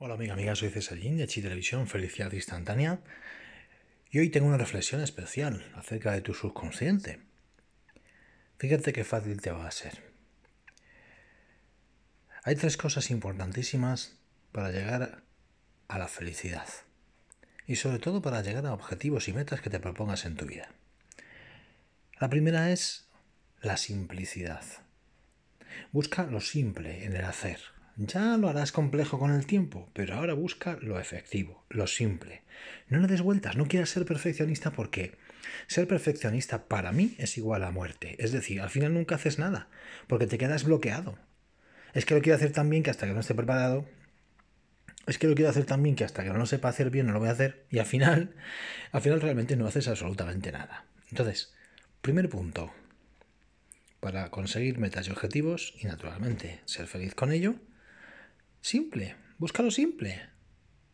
Hola amiga, amiga, soy Cesarín de Chi Televisión, Felicidad Instantánea. Y hoy tengo una reflexión especial acerca de tu subconsciente. Fíjate qué fácil te va a ser. Hay tres cosas importantísimas para llegar a la felicidad. Y sobre todo para llegar a objetivos y metas que te propongas en tu vida. La primera es la simplicidad. Busca lo simple en el hacer, ya lo harás complejo con el tiempo, pero ahora busca lo efectivo, lo simple. No le des vueltas, no quieras ser perfeccionista porque ser perfeccionista para mí es igual a muerte. Es decir, al final nunca haces nada, porque te quedas bloqueado. Es que lo quiero hacer tan bien que hasta que no esté preparado, es que lo quiero hacer tan bien que hasta que no lo sepa hacer bien no lo voy a hacer y al final, al final realmente no haces absolutamente nada. Entonces, primer punto, para conseguir metas y objetivos y naturalmente ser feliz con ello, Simple, búscalo simple.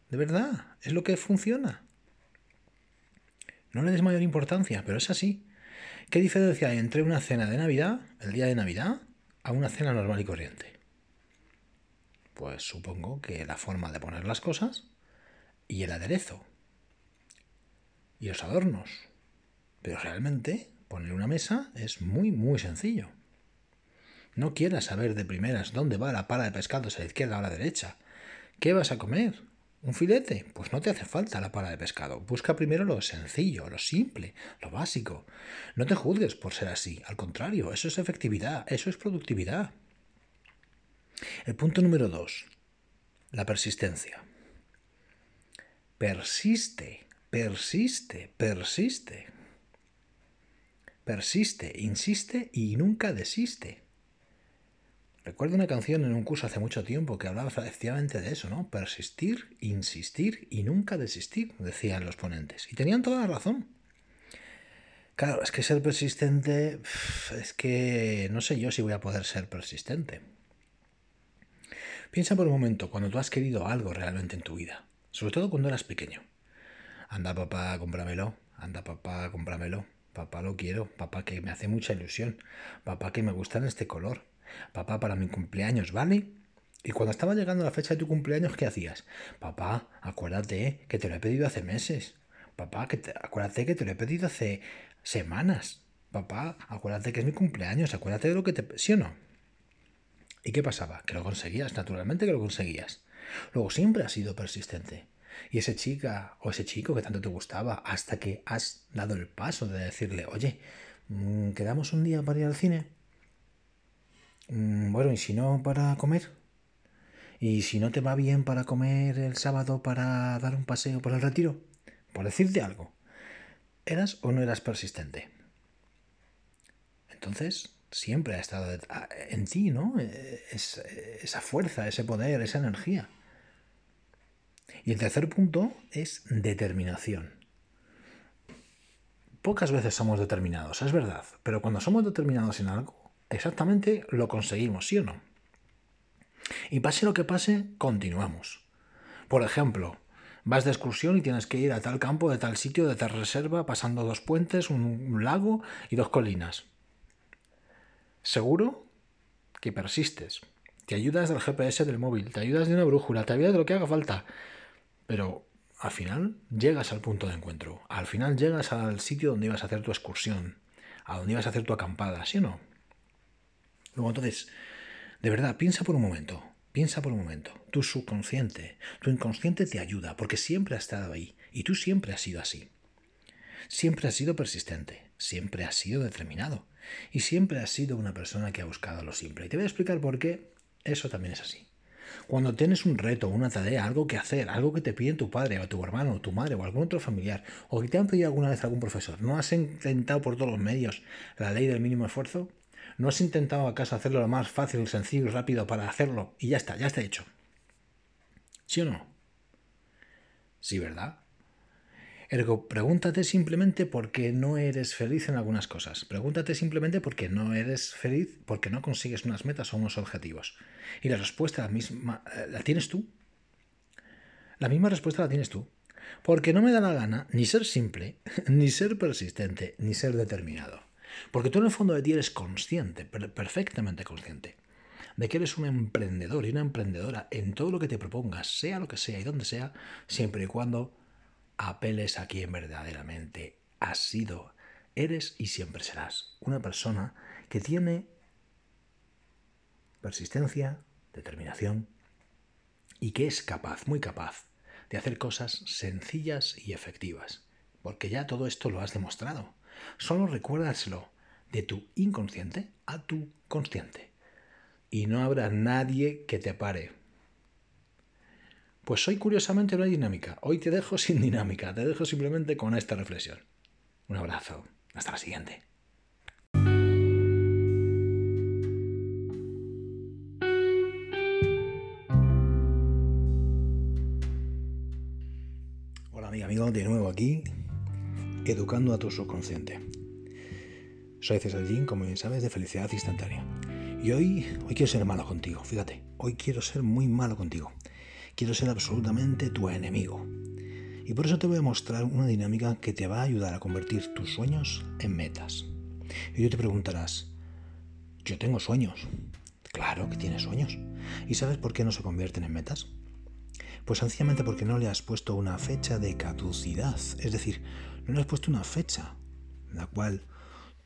De verdad, es lo que funciona. No le des mayor importancia, pero es así. ¿Qué diferencia hay entre una cena de Navidad, el día de Navidad, a una cena normal y corriente? Pues supongo que la forma de poner las cosas y el aderezo y los adornos. Pero realmente poner una mesa es muy, muy sencillo. No quieras saber de primeras dónde va la pala de pescado, a la izquierda o a la derecha. ¿Qué vas a comer? ¿Un filete? Pues no te hace falta la pala de pescado. Busca primero lo sencillo, lo simple, lo básico. No te juzgues por ser así. Al contrario, eso es efectividad, eso es productividad. El punto número dos, la persistencia. Persiste, persiste, persiste. Persiste, insiste y nunca desiste. Recuerdo una canción en un curso hace mucho tiempo que hablaba efectivamente de eso, ¿no? Persistir, insistir y nunca desistir, decían los ponentes. Y tenían toda la razón. Claro, es que ser persistente, es que no sé yo si voy a poder ser persistente. Piensa por un momento cuando tú has querido algo realmente en tu vida, sobre todo cuando eras pequeño. Anda papá, cómpramelo, anda papá, cómpramelo, papá lo quiero, papá que me hace mucha ilusión, papá que me gusta en este color, papá, para mi cumpleaños, ¿vale? Y cuando estaba llegando la fecha de tu cumpleaños, ¿qué hacías? Papá, acuérdate que te lo he pedido hace meses. Papá, que acuérdate que te lo he pedido hace semanas. Papá, acuérdate que es mi cumpleaños, acuérdate de lo que te... ¿Sí o no? ¿Y qué pasaba? Que lo conseguías, naturalmente que lo conseguías. Luego siempre has sido persistente. Y esa chica o ese chico que tanto te gustaba, hasta que has dado el paso de decirle, oye, mm, ¿quedamos un día para ir al cine? Mm, bueno, ¿y si no para comer? ¿Y si no te va bien para comer el sábado para dar un paseo por el retiro? Por decirte algo. ¿Eras o no eras persistente? Entonces, siempre ha estado en ti, ¿no? Es, esa fuerza, ese poder, esa energía. Y el tercer punto es determinación. Pocas veces somos determinados, es verdad, pero cuando somos determinados en algo, exactamente lo conseguimos, ¿sí o no? Y pase lo que pase, continuamos. Por ejemplo, vas de excursión y tienes que ir a tal campo, de tal sitio, de tal reserva, pasando dos puentes, un, lago y dos colinas. Seguro que persistes. Te ayudas del GPS del móvil, te ayudas de una brújula, te ayudas de lo que haga falta. Pero al final llegas al punto de encuentro. Al final llegas al sitio donde ibas a hacer tu excursión, a donde ibas a hacer tu acampada, ¿sí o no? Luego entonces, de verdad, piensa por un momento, piensa por un momento. Tu subconsciente, tu inconsciente te ayuda porque siempre ha estado ahí y tú siempre has sido así. Siempre has sido persistente, siempre has sido determinado y siempre has sido una persona que ha buscado lo simple. Y te voy a explicar por qué eso también es así. Cuando tienes un reto, una tarea, algo que hacer, algo que te piden tu padre o tu hermano o tu madre o algún otro familiar, o que te han pedido alguna vez algún profesor, ¿no has intentado por todos los medios la ley del mínimo esfuerzo? ¿No has intentado acaso hacerlo lo más fácil, sencillo y rápido para hacerlo? Y ya está, ya está hecho. ¿Sí o no? Sí, ¿verdad? Ergo, pregúntate simplemente por qué no eres feliz en algunas cosas. Pregúntate simplemente por qué no eres feliz, porque no consigues unas metas o unos objetivos. Y la respuesta la misma eh, la tienes tú. La misma respuesta la tienes tú. Porque no me da la gana ni ser simple, ni ser persistente, ni ser determinado. Porque tú en el fondo de ti eres consciente, perfectamente consciente, de que eres un emprendedor y una emprendedora en todo lo que te propongas, sea lo que sea y donde sea, siempre y cuando apeles a quien verdaderamente has sido, eres y siempre serás una persona que tiene persistencia, determinación y que es capaz, muy capaz, de hacer cosas sencillas y efectivas, porque ya todo esto lo has demostrado. Solo recuérdaselo de tu inconsciente a tu consciente. Y no habrá nadie que te pare. Pues hoy curiosamente hay dinámica. Hoy te dejo sin dinámica. Te dejo simplemente con esta reflexión. Un abrazo. Hasta la siguiente. Hola amigo, de nuevo aquí, educando a tu subconsciente. Soy César Jean, como bien sabes, de Felicidad Instantánea. Y hoy, hoy quiero ser malo contigo, fíjate, hoy quiero ser muy malo contigo. Quiero ser absolutamente tu enemigo. Y por eso te voy a mostrar una dinámica que te va a ayudar a convertir tus sueños en metas. Y tú te preguntarás, yo tengo sueños. Claro que tienes sueños. ¿Y sabes por qué no se convierten en metas? Pues sencillamente porque no le has puesto una fecha de caducidad. Es decir, no le has puesto una fecha en la cual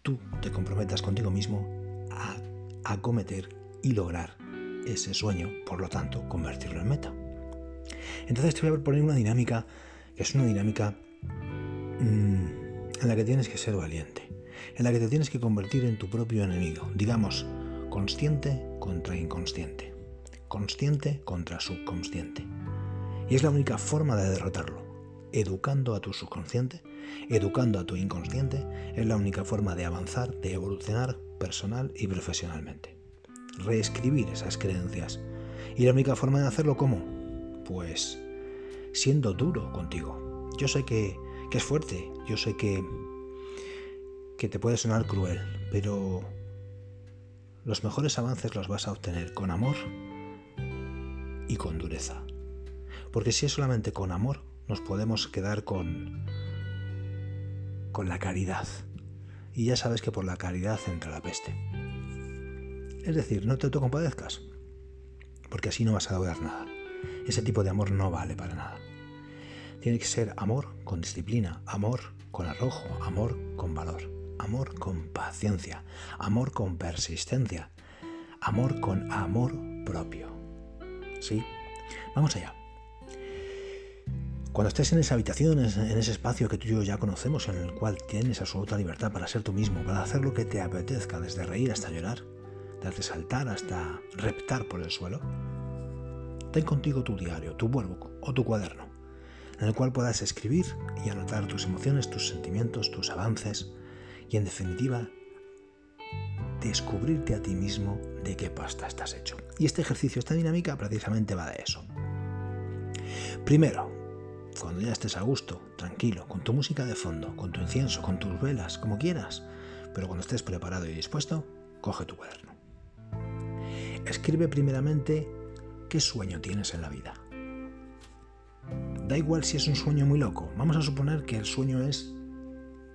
tú te comprometas contigo mismo a acometer y lograr ese sueño, por lo tanto, convertirlo en meta. Entonces te voy a poner una dinámica que es una dinámica mm, en la que tienes que ser valiente, en la que te tienes que convertir en tu propio enemigo, digamos, consciente contra inconsciente, consciente contra subconsciente. Y es la única forma de derrotarlo, educando a tu subconsciente Educando a tu inconsciente es la única forma de avanzar, de evolucionar personal y profesionalmente. Reescribir esas creencias. ¿Y la única forma de hacerlo cómo? Pues siendo duro contigo. Yo sé que, es fuerte, yo sé que, que te puede sonar cruel, pero los mejores avances los vas a obtener con amor y con dureza. Porque si es solamente con amor, nos podemos quedar con, con la caridad. Y ya sabes que por la caridad entra la peste. Es decir, no te autocompadezcas, porque así no vas a lograr nada. Ese tipo de amor no vale para nada. Tiene que ser amor con disciplina, amor con arrojo, amor con valor, amor con paciencia, amor con persistencia, amor con amor propio. ¿Sí? Vamos allá. Cuando estés en esa habitación, en ese espacio que tú y yo ya conocemos, en el cual tienes absoluta libertad para ser tú mismo, para hacer lo que te apetezca, desde reír hasta llorar, desde saltar hasta reptar por el suelo, ten contigo tu diario, tu workbook o tu cuaderno, en el cual puedas escribir y anotar tus emociones, tus sentimientos, tus avances y, en definitiva, descubrirte a ti mismo de qué pasta estás hecho. Y este ejercicio, esta dinámica, precisamente va de eso. Primero, cuando ya estés a gusto, tranquilo, con tu música de fondo, con tu incienso, con tus velas, como quieras, pero cuando estés preparado y dispuesto, coge tu cuaderno. Escribe primeramente qué sueño tienes en la vida. Da igual si es un sueño muy loco, vamos a suponer que el sueño es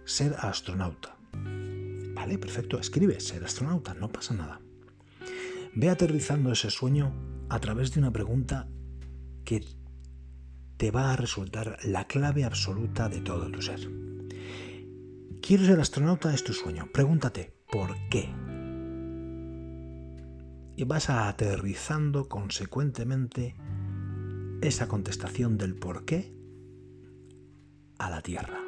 ser astronauta. Vale, perfecto, escribe ser astronauta, no pasa nada. Ve aterrizando ese sueño a través de una pregunta que te va a resultar la clave absoluta de todo tu ser. Quiero ser astronauta es tu sueño. Pregúntate, ¿por qué? Y vas a aterrizando consecuentemente esa contestación del por qué a la Tierra.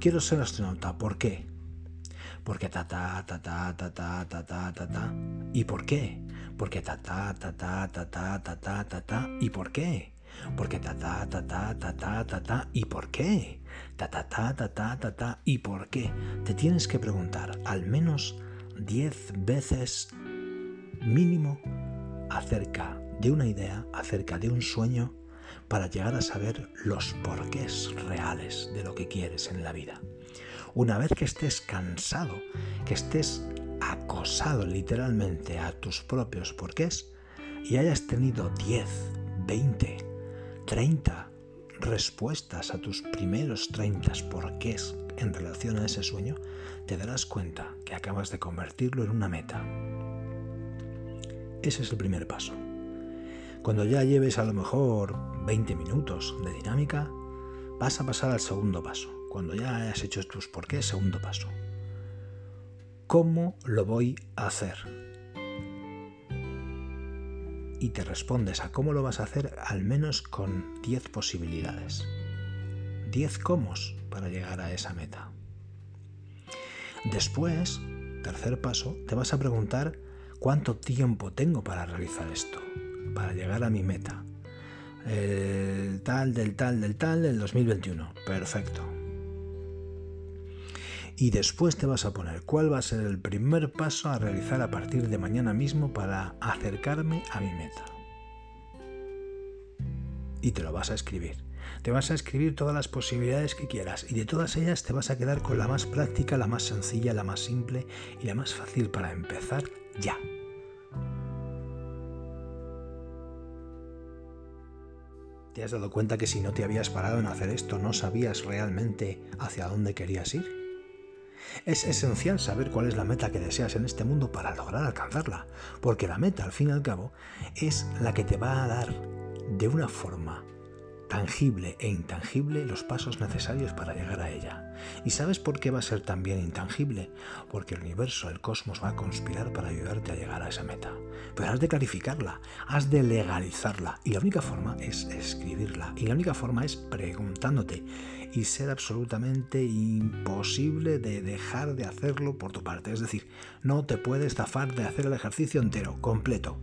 Quiero ser astronauta, ¿por qué? Porque ta ta ta ta ta ta ta ta ta. ¿Y por qué? Porque ta ta ta ta ta ta ta ta ta. ¿Y por qué? Porque ta ta ta ta ta ta ta ta ¿y por qué? Ta ta ta ta ta ta ta ¿y por qué? Te tienes que preguntar al menos 10 veces mínimo acerca de una idea, acerca de un sueño, para llegar a saber los porqués reales de lo que quieres en la vida. Una vez que estés cansado, que estés acosado literalmente a tus propios porqués y hayas tenido 10, 20, 30 respuestas a tus primeros 30 porqués en relación a ese sueño, te darás cuenta que acabas de convertirlo en una meta. Ese es el primer paso. Cuando ya lleves a lo mejor 20 minutos de dinámica, vas a pasar al segundo paso. Cuando ya hayas hecho tus por qué, segundo paso. ¿Cómo lo voy a hacer? Y te respondes a cómo lo vas a hacer al menos con 10 posibilidades. 10 cómo para llegar a esa meta. Después, tercer paso, te vas a preguntar cuánto tiempo tengo para realizar esto para llegar a mi meta. El tal, del tal, del tal, del 2021. Perfecto. Y después te vas a poner cuál va a ser el primer paso a realizar a partir de mañana mismo para acercarme a mi meta. Y te lo vas a escribir. Te vas a escribir todas las posibilidades que quieras y de todas ellas te vas a quedar con la más práctica, la más sencilla, la más simple y la más fácil para empezar ya. ¿Te has dado cuenta que si no te habías parado en hacer esto no sabías realmente hacia dónde querías ir? Es esencial saber cuál es la meta que deseas en este mundo para lograr alcanzarla, porque la meta, al fin y al cabo, es la que te va a dar de una forma tangible e intangible los pasos necesarios para llegar a ella. ¿Y sabes por qué va a ser también intangible? Porque el universo, el cosmos va a conspirar para ayudarte a llegar a esa meta. Pero has de clarificarla, has de legalizarla. Y la única forma es escribirla. Y la única forma es preguntándote. Y ser absolutamente imposible de dejar de hacerlo por tu parte. Es decir, no te puedes zafar de hacer el ejercicio entero, completo.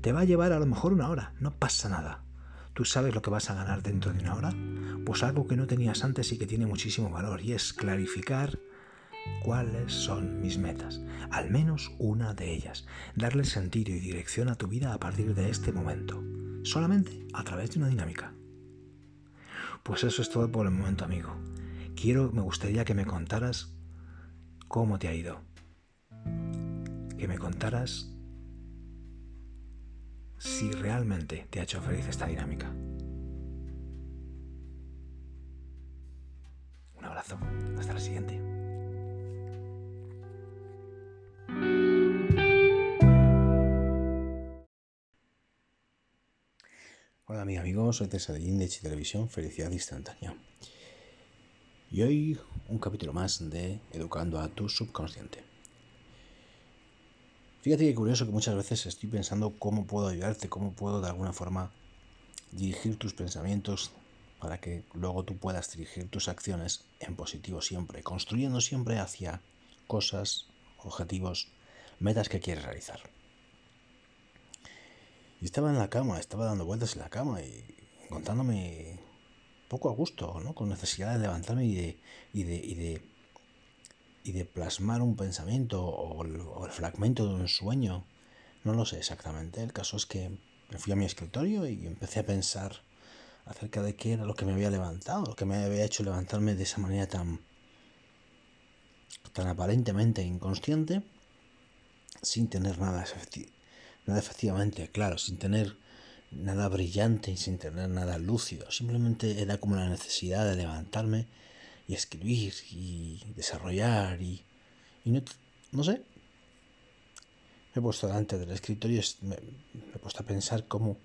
Te va a llevar a lo mejor una hora, no pasa nada ¿Tú sabes lo que vas a ganar dentro de una hora? Pues algo que no tenías antes y que tiene muchísimo valor, y es clarificar cuáles son mis metas, al menos una de ellas, darle sentido y dirección a tu vida a partir de este momento, solamente a través de una dinámica. Pues eso es todo por el momento, amigo. Quiero, me gustaría que me contaras cómo te ha ido. Que me contaras si realmente te ha hecho feliz esta dinámica. Un abrazo. Hasta la siguiente. Hola mis amigos, soy César de Index Televisión, Felicidad Instantánea. Y hoy un capítulo más de Educando a tu subconsciente. Fíjate que curioso que muchas veces estoy pensando cómo puedo ayudarte, cómo puedo de alguna forma dirigir tus pensamientos para que luego tú puedas dirigir tus acciones en positivo siempre, construyendo siempre hacia cosas, objetivos, metas que quieres realizar. Y estaba en la cama, estaba dando vueltas en la cama y encontrándome poco a gusto, ¿no? con necesidad de levantarme y de, y de y de plasmar un pensamiento o el, fragmento de un sueño. No lo sé exactamente. El caso es que me fui a mi escritorio y empecé a pensar acerca de qué era lo que me había levantado, lo que me había hecho levantarme de esa manera tan, tan aparentemente inconsciente, sin tener nada, nada efectivamente claro, sin tener nada brillante y sin tener nada lúcido. Simplemente era como la necesidad de levantarme y escribir y desarrollar y, no, no, sé. Me he puesto delante del escritorio y me, he puesto a pensar cómo,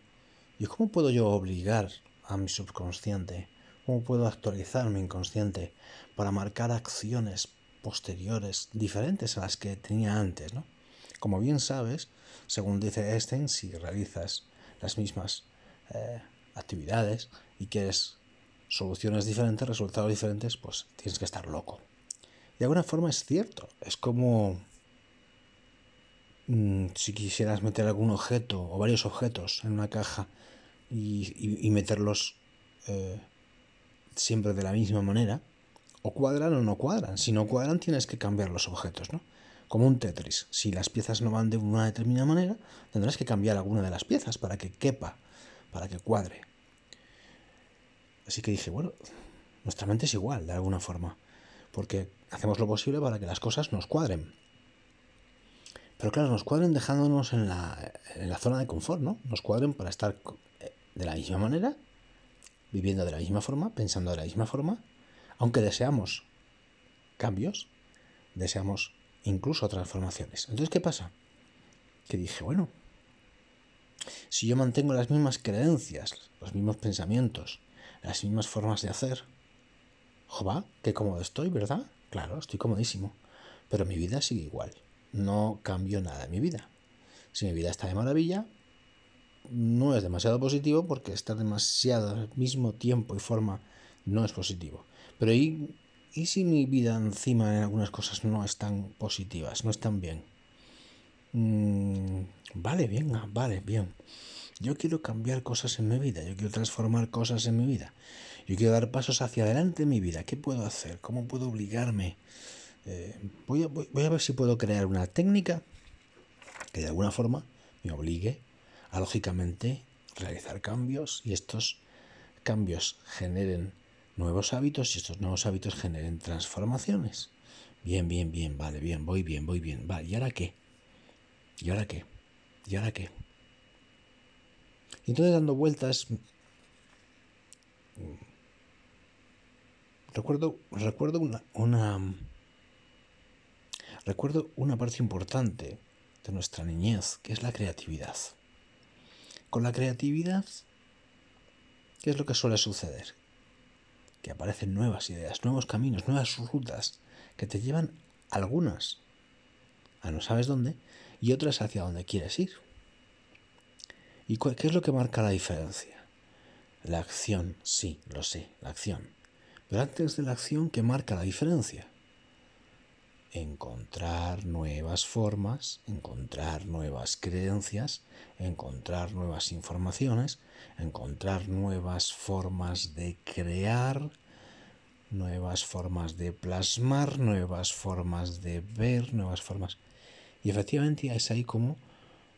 y cómo puedo yo obligar a mi subconsciente, cómo puedo actualizar mi inconsciente para marcar acciones posteriores diferentes a las que tenía antes, ¿no? Como bien sabes, según dice Einstein, si realizas las mismas eh, actividades y quieres soluciones diferentes, resultados diferentes, pues tienes que estar loco. De alguna forma es cierto, es como mm, si quisieras meter algún objeto o varios objetos en una caja y, meterlos eh, siempre de la misma manera, o cuadran o no cuadran. Si no cuadran tienes que cambiar los objetos, ¿no? Como un Tetris. Si las piezas no van de una determinada manera, tendrás que cambiar alguna de las piezas para que quepa, para que cuadre. Así que dije, bueno, nuestra mente es igual, de alguna forma, porque hacemos lo posible para que las cosas nos cuadren. Pero claro, nos cuadren dejándonos en la, en la zona de confort, ¿no? Nos cuadren para estar eh, de la misma manera, viviendo de la misma forma, pensando de la misma forma, aunque deseamos cambios, deseamos incluso transformaciones. Entonces, ¿qué pasa? Que dije, bueno, Si yo mantengo las mismas creencias, los mismos pensamientos, las mismas formas de hacer, Jova, qué cómodo estoy, ¿verdad? Claro, estoy comodísimo. Pero mi vida sigue igual. No cambio nada en mi vida. Si mi vida está de maravilla, no es demasiado positivo porque estar demasiado al mismo tiempo y forma no es positivo. Pero ¿y, ¿y si mi vida encima en algunas cosas no están positivas, no están bien? Mm, vale, bien, vale, bien. Yo quiero cambiar cosas en mi vida, yo quiero transformar cosas en mi vida, yo quiero dar pasos hacia adelante en mi vida. ¿Qué puedo hacer? ¿Cómo puedo obligarme? Eh, voy, a, voy a ver si puedo crear una técnica que de alguna forma me obligue a lógicamente realizar cambios y estos cambios generen nuevos hábitos y estos nuevos hábitos generen transformaciones. Bien, bien, bien, vale, bien, voy bien, voy bien. Vale, ¿y ahora qué? ¿Y ahora qué? ¿Y ahora qué? Entonces dando vueltas, recuerdo, recuerdo una, una, recuerdo una parte importante de nuestra niñez, que es la creatividad. Con la creatividad, ¿qué es lo que suele suceder? Que aparecen nuevas ideas, nuevos caminos, nuevas rutas que te llevan algunas a no sabes dónde y otras hacia donde quieres ir. ¿Y qué es lo que marca la diferencia? La acción, sí, lo sé, la acción. Pero antes de la acción, ¿qué marca la diferencia? Encontrar nuevas formas, encontrar nuevas creencias, encontrar nuevas informaciones, encontrar nuevas formas de crear, nuevas formas de plasmar, nuevas formas de ver, nuevas formas... Y efectivamente es ahí como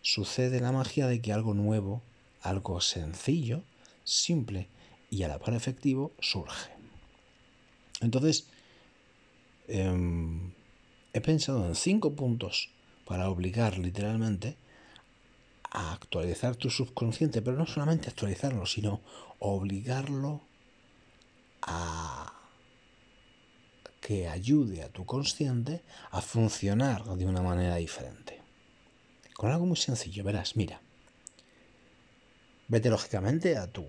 sucede la magia de que algo nuevo, algo sencillo, simple y a la par efectivo surge. Entonces, em, he pensado en cinco puntos para obligar literalmente a actualizar tu subconsciente, pero no solamente actualizarlo, sino obligarlo a que ayude a tu consciente a funcionar de una manera diferente. Con algo muy sencillo, verás, mira. Vete lógicamente a tu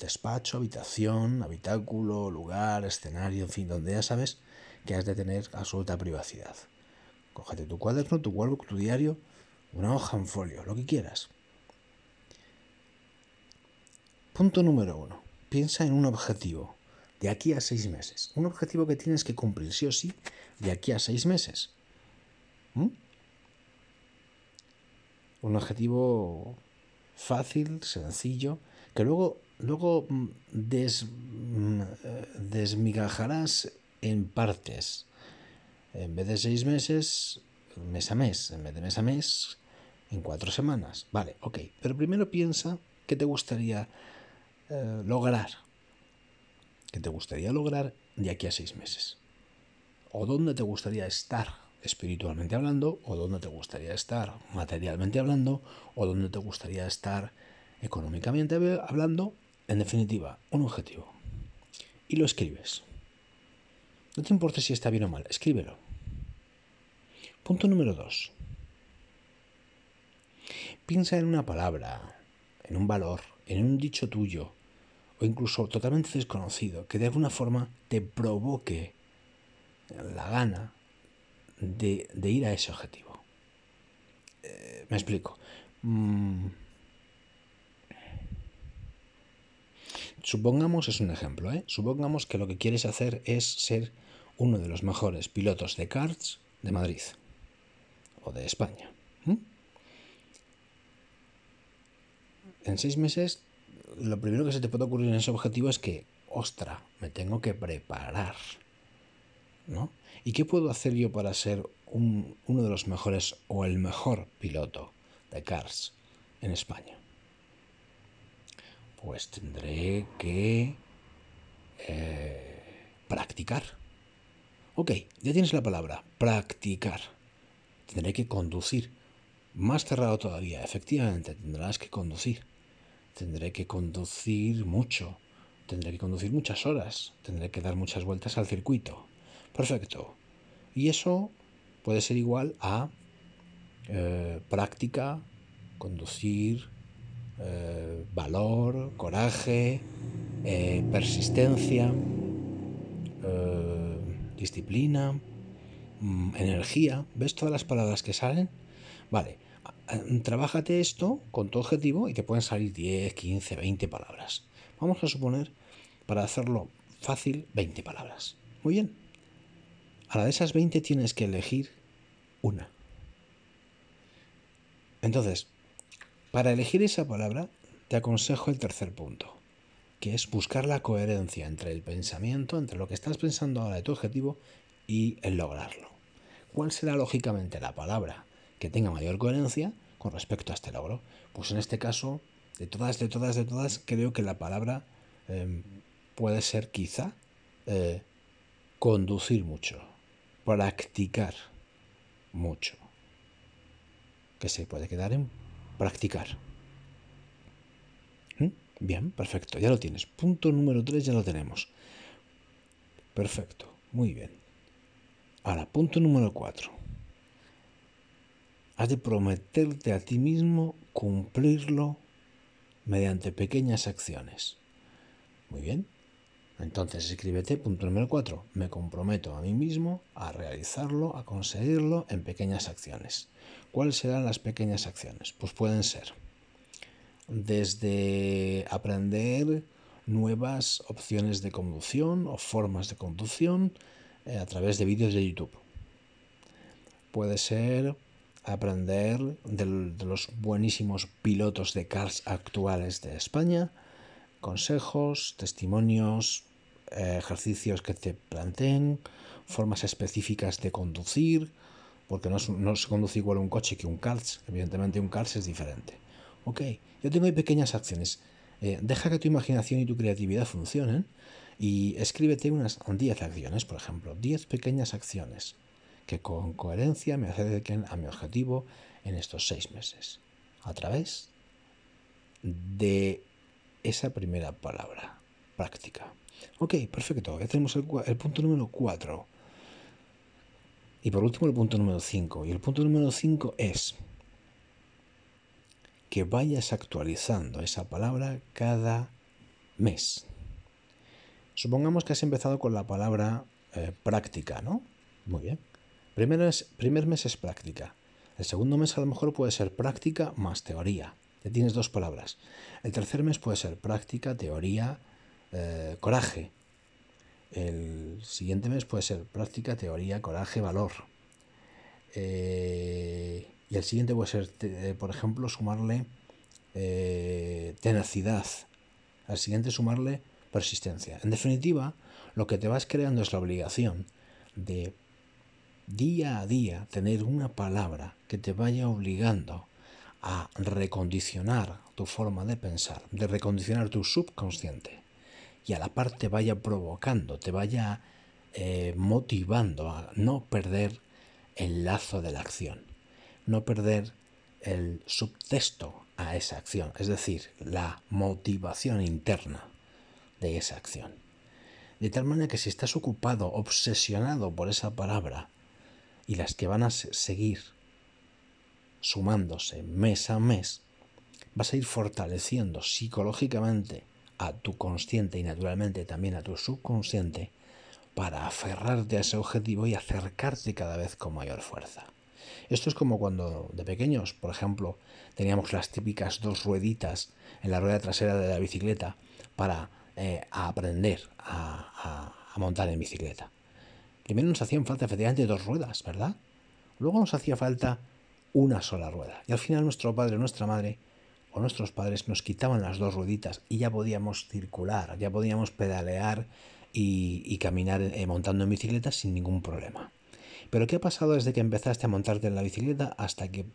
despacho, habitación, habitáculo, lugar, escenario, en fin, donde ya sabes que has de tener absoluta privacidad. Cógete tu cuaderno, tu workbook, tu diario, una hoja en folio, lo que quieras. Punto número uno. Piensa en un objetivo de aquí a seis meses. Un objetivo que tienes que cumplir sí o sí de aquí a seis meses. ¿Mm? Un objetivo fácil, sencillo, que luego, luego mm, des, mm, eh, desmigajarás en partes. En vez de seis meses, mes a mes. En vez de mes a mes, en cuatro semanas. Vale, ok. Pero primero piensa qué te gustaría eh, lograr. ¿Qué te gustaría lograr de aquí a seis meses? ¿O dónde te gustaría estar espiritualmente hablando? ¿O dónde te gustaría estar materialmente hablando? ¿O dónde te gustaría estar económicamente hablando? En definitiva, un objetivo. Y lo escribes. No te importa si está bien o mal, escríbelo. Punto número dos. Piensa en una palabra, en un valor, en un dicho tuyo, o incluso totalmente desconocido, que de alguna forma te provoque la gana de, ir a ese objetivo. Eh, me explico. Mm. Supongamos, es un ejemplo, ¿eh? supongamos que lo que quieres hacer es ser uno de los mejores pilotos de karts de Madrid o de España. En seis meses lo primero que se te puede ocurrir en ese objetivo es que, ostra, me tengo que preparar. ¿No? ¿Y qué puedo hacer yo para ser uno de los mejores o el mejor piloto de cars en España? Pues tendré que eh, practicar. Ok, ya tienes la palabra, practicar. Tendré que conducir. Más cerrado todavía, efectivamente, tendrás que conducir tendré que conducir mucho, tendré que conducir muchas horas, tendré que dar muchas vueltas al circuito. Perfecto. Y eso puede ser igual a eh, práctica, conducir eh, valor, coraje, eh, persistencia, disciplina, mm, energía. ¿Ves todas las palabras que salen? Vale, trabájate esto con tu objetivo y te pueden salir 10, 15, 20 palabras. Vamos a suponer, para hacerlo fácil, 20 palabras. Muy bien. A la de esas 20 tienes que elegir una. Entonces, para elegir esa palabra, te aconsejo el tercer punto, que es buscar la coherencia entre el pensamiento, entre lo que estás pensando ahora de tu objetivo y el lograrlo. ¿Cuál será lógicamente la palabra que tenga mayor coherencia con respecto a este logro? Pues en este caso, de todas, de todas, de todas, creo que la palabra em, puede ser quizá eh, conducir mucho, practicar mucho, que se puede quedar en practicar. ¿Mm? Bien, perfecto, ya lo tienes. Punto número 3 ya lo tenemos. Perfecto, muy bien. Ahora, punto número 4. Has de prometerte a ti mismo cumplirlo mediante pequeñas acciones. Muy bien. Entonces escríbete punto número 4. Me comprometo a mí mismo a realizarlo, a conseguirlo en pequeñas acciones. ¿Cuáles serán las pequeñas acciones? Pues pueden ser desde aprender nuevas opciones de conducción o formas de conducción eh, a través de vídeos de YouTube. Puede ser aprender de los buenísimos pilotos de cars actuales de España, consejos, testimonios, eh, ejercicios que te planteen, formas específicas de conducir, porque no, se conduce igual un coche que un karts, evidentemente un karts es diferente. Ok, yo tengo ahí pequeñas acciones. Eh, deja que tu imaginación y tu creatividad funcionen y escríbete unas 10 acciones, por ejemplo, 10 pequeñas acciones que con coherencia me acerquen a mi objetivo en estos seis meses, a través de esa primera palabra, práctica. Ok, perfecto. Ya tenemos el, punto número 4. Y por último el punto número 5. Y el punto número 5 es que vayas actualizando esa palabra cada mes. Supongamos que has empezado con la palabra eh, práctica, ¿no? Muy bien. Primer mes es práctica. El segundo mes a lo mejor puede ser práctica más teoría. Tienes dos palabras. El tercer mes puede ser práctica, teoría, eh, coraje. El siguiente mes puede ser práctica, teoría, coraje, valor. Eh, y el siguiente puede ser, eh, por ejemplo, sumarle tenacidad. Al siguiente sumarle persistencia. En definitiva, lo que te vas creando es la obligación de día a día tener una palabra que te vaya obligando a recondicionar tu forma de pensar, de recondicionar tu subconsciente y a la par te vaya provocando, te vaya eh, motivando a no perder el lazo de la acción, no perder el subtexto a esa acción, es decir, la motivación interna de esa acción. De tal manera que si estás ocupado, obsesionado por esa palabra y las que van a seguir sumándose mes a mes, vas a ir fortaleciendo psicológicamente a tu consciente y naturalmente también a tu subconsciente para aferrarte a ese objetivo y acercarte cada vez con mayor fuerza. Esto es como cuando de pequeños, por ejemplo, teníamos las típicas dos rueditas en la rueda trasera de la bicicleta para eh, aprender a, a montar en bicicleta. Primero nos hacían falta efectivamente dos ruedas, ¿verdad? Luego nos hacía falta una sola rueda. Y al final nuestro padre o nuestra madre o nuestros padres nos quitaban las dos rueditas y ya podíamos circular, ya podíamos pedalear y, caminar eh, montando en bicicleta sin ningún problema. Pero ¿qué ha pasado desde que empezaste a montarte en la bicicleta hasta que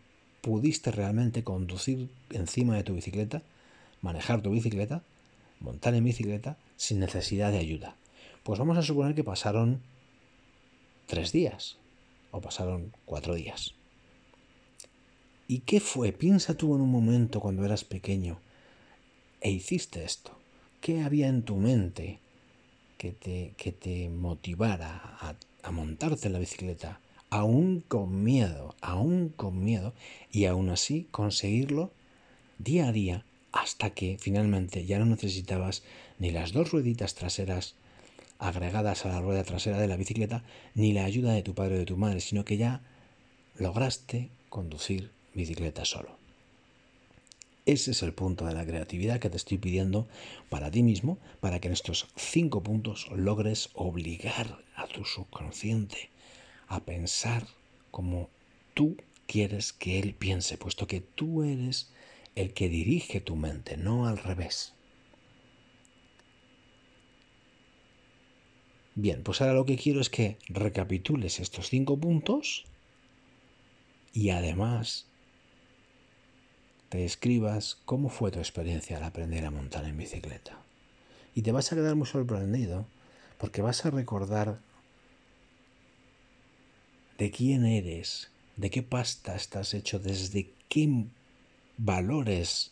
pudiste realmente conducir encima de tu bicicleta, manejar tu bicicleta, montar en bicicleta sin necesidad de ayuda? Pues vamos a suponer que pasaron tres días o pasaron cuatro días. ¿Y qué fue? Piensa tú en un momento cuando eras pequeño e hiciste esto. ¿Qué había en tu mente que te, que te motivara a, a montarte en la bicicleta, aún con miedo, aún con miedo, y aún así conseguirlo día a día, hasta que finalmente ya no necesitabas ni las dos rueditas traseras agregadas a la rueda trasera de la bicicleta, ni la ayuda de tu padre o de tu madre, sino que ya lograste conducir bicicleta solo. Ese es el punto de la creatividad que te estoy pidiendo para ti mismo, para que en estos cinco puntos logres obligar a tu subconsciente a pensar como tú quieres que él piense, puesto que tú eres el que dirige tu mente, no al revés. Bien, pues ahora lo que quiero es que recapitules estos cinco puntos y además te escribas cómo fue tu experiencia al aprender a montar en bicicleta. Y te vas a quedar muy sorprendido porque vas a recordar de quién eres, de qué pasta estás hecho, desde qué valores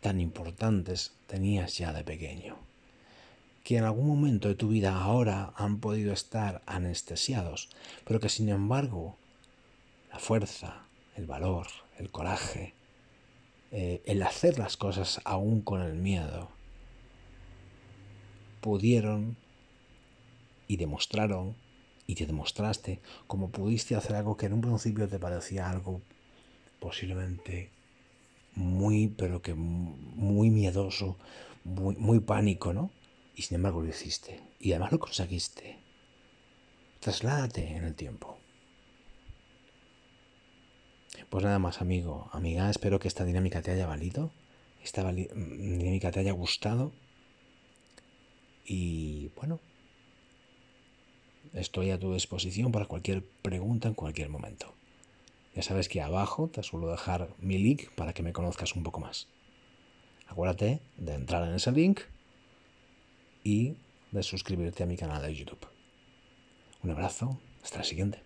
tan importantes tenías ya de pequeño, que en algún momento de tu vida ahora han podido estar anestesiados, pero que sin embargo la fuerza, el valor, el coraje, eh, el hacer las cosas aún con el miedo, pudieron y demostraron y te demostraste cómo pudiste hacer algo que en un principio te parecía algo posiblemente muy, pero que muy miedoso, muy, muy pánico, ¿no? Y sin embargo lo hiciste. Y además lo conseguiste. Trasládate en el tiempo. Pues nada más, amigo, amiga, espero que esta dinámica te haya valido, esta dinámica te haya gustado. Y bueno, estoy a tu disposición para cualquier pregunta en cualquier momento. Ya sabes que abajo te suelo dejar mi link para que me conozcas un poco más. Acuérdate de entrar en ese link y de suscribirte a mi canal de YouTube. Un abrazo, hasta la siguiente.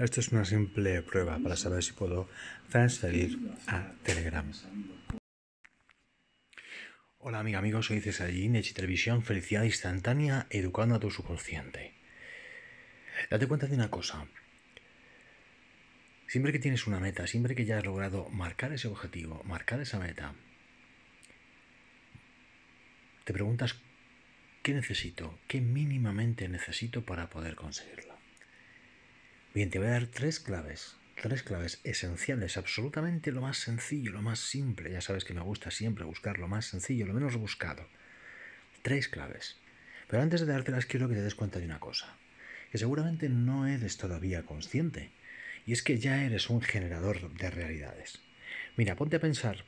Esto es una simple prueba para saber si puedo transferir a Telegram. Hola amiga, amigo, soy César de Televisión, felicidad instantánea, educando a tu subconsciente. Date cuenta de una cosa. Siempre que tienes una meta, siempre que ya has logrado marcar ese objetivo, marcar esa meta, te preguntas, ¿qué necesito? ¿Qué mínimamente necesito para poder conseguirlo? Bien, te voy a dar tres claves tres claves esenciales, absolutamente lo más sencillo, lo más simple. Ya sabes que me gusta siempre buscar lo más sencillo, lo menos buscado. Tres claves. Pero antes de dártelas quiero que te des cuenta de una cosa, que seguramente no eres todavía consciente, y es que ya eres un generador de realidades. Mira, ponte a pensar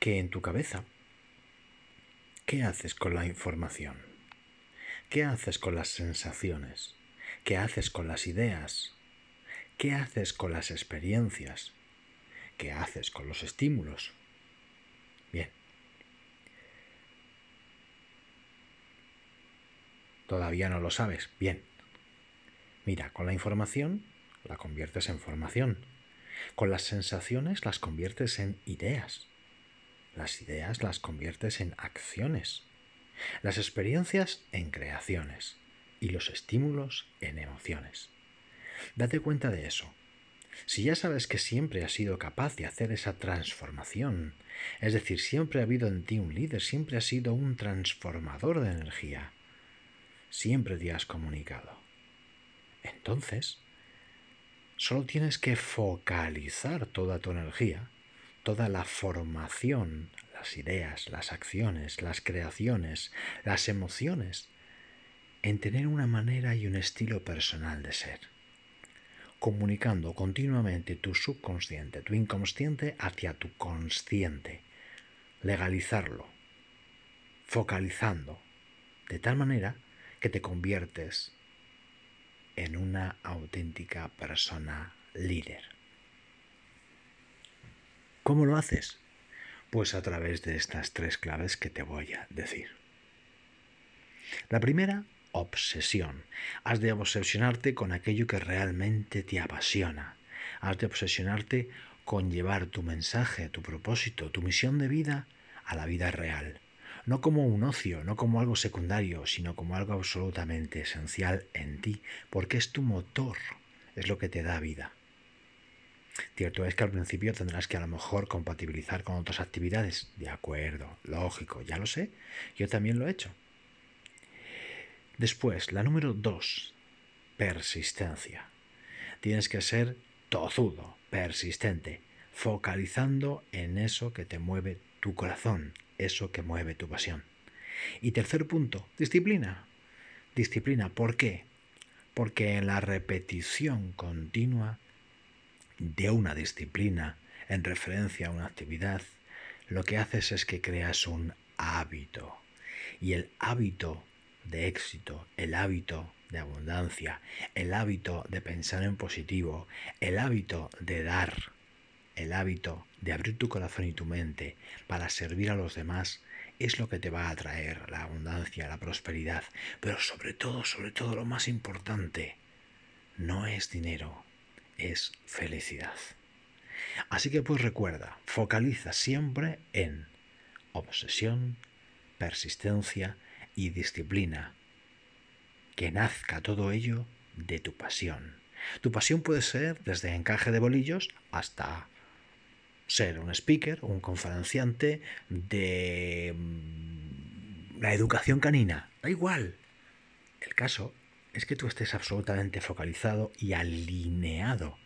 que en tu cabeza, ¿qué haces con la información? ¿Qué haces con las sensaciones? ¿Qué haces con las ideas? ¿Qué haces con las experiencias? ¿Qué haces con los estímulos? Bien. ¿Todavía no lo sabes? Bien. Mira, con la información la conviertes en formación. Con las sensaciones las conviertes en ideas. Las ideas las conviertes en acciones. Las experiencias en creaciones. Y los estímulos en emociones. Date cuenta de eso. Si ya sabes que siempre has sido capaz de hacer esa transformación, es decir, siempre ha habido en ti un líder, siempre has sido un transformador de energía, siempre te has comunicado. Entonces, solo tienes que focalizar toda tu energía, toda la formación, las ideas, las acciones, las creaciones, las emociones, en tener una manera y un estilo personal de ser comunicando continuamente tu subconsciente, tu inconsciente hacia tu consciente. Legalizarlo, focalizando, de tal manera que te conviertes en una auténtica persona líder. ¿Cómo lo haces? Pues a través de estas tres claves que te voy a decir. La primera obsesión. Has de obsesionarte con aquello que realmente te apasiona. Has de obsesionarte con llevar tu mensaje, tu propósito, tu misión de vida a la vida real. No como un ocio, no como algo secundario, sino como algo absolutamente esencial en ti, porque es tu motor, es lo que te da vida. Cierto es que al principio tendrás que a lo mejor compatibilizar con otras actividades. De acuerdo, lógico, ya lo sé. Yo también lo he hecho. Después, la número dos, persistencia. Tienes que ser tozudo, persistente, focalizando en eso que te mueve tu corazón, eso que mueve tu pasión. Y tercer punto, disciplina. Disciplina, ¿por qué? Porque en la repetición continua de una disciplina en referencia a una actividad, lo que haces es que creas un hábito. Y el hábito de éxito, el hábito de abundancia, el hábito de pensar en positivo, el hábito de dar, el hábito de abrir tu corazón y tu mente para servir a los demás, es lo que te va a traer la abundancia, la prosperidad. Pero sobre todo, sobre todo lo más importante, no es dinero, es felicidad. Así que pues recuerda, focaliza siempre en obsesión, persistencia y disciplina. Que nazca todo ello de tu pasión. Tu pasión puede ser desde encaje de bolillos hasta ser un speaker, un conferenciante de mm, la educación canina. Da igual. El caso es que tú estés absolutamente focalizado y alineado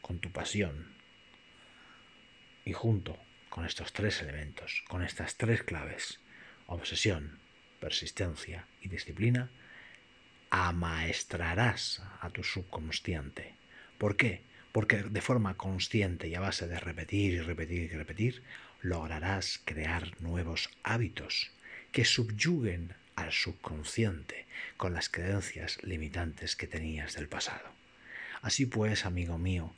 con tu pasión. Y junto con estos tres elementos, con estas tres claves, obsesión, persistencia y disciplina, amaestrarás a tu subconsciente. ¿Por qué? Porque de forma consciente y a base de repetir y repetir y repetir, lograrás crear nuevos hábitos que subyuguen al subconsciente con las creencias limitantes que tenías del pasado. Así pues, amigo mío,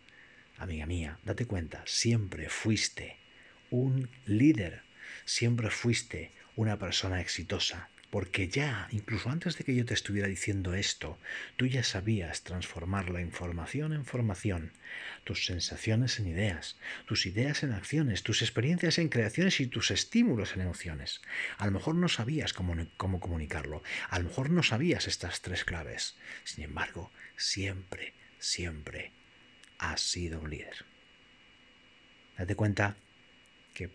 amiga mía, date cuenta, siempre fuiste un líder, siempre fuiste una persona exitosa, porque ya, incluso antes de que yo te estuviera diciendo esto, tú ya sabías transformar la información en formación, tus sensaciones en ideas, tus ideas en acciones, tus experiencias en creaciones y tus estímulos en emociones. A lo mejor no sabías cómo, cómo comunicarlo, a lo mejor no sabías estas tres claves. Sin embargo, siempre, siempre has sido un líder. Date cuenta que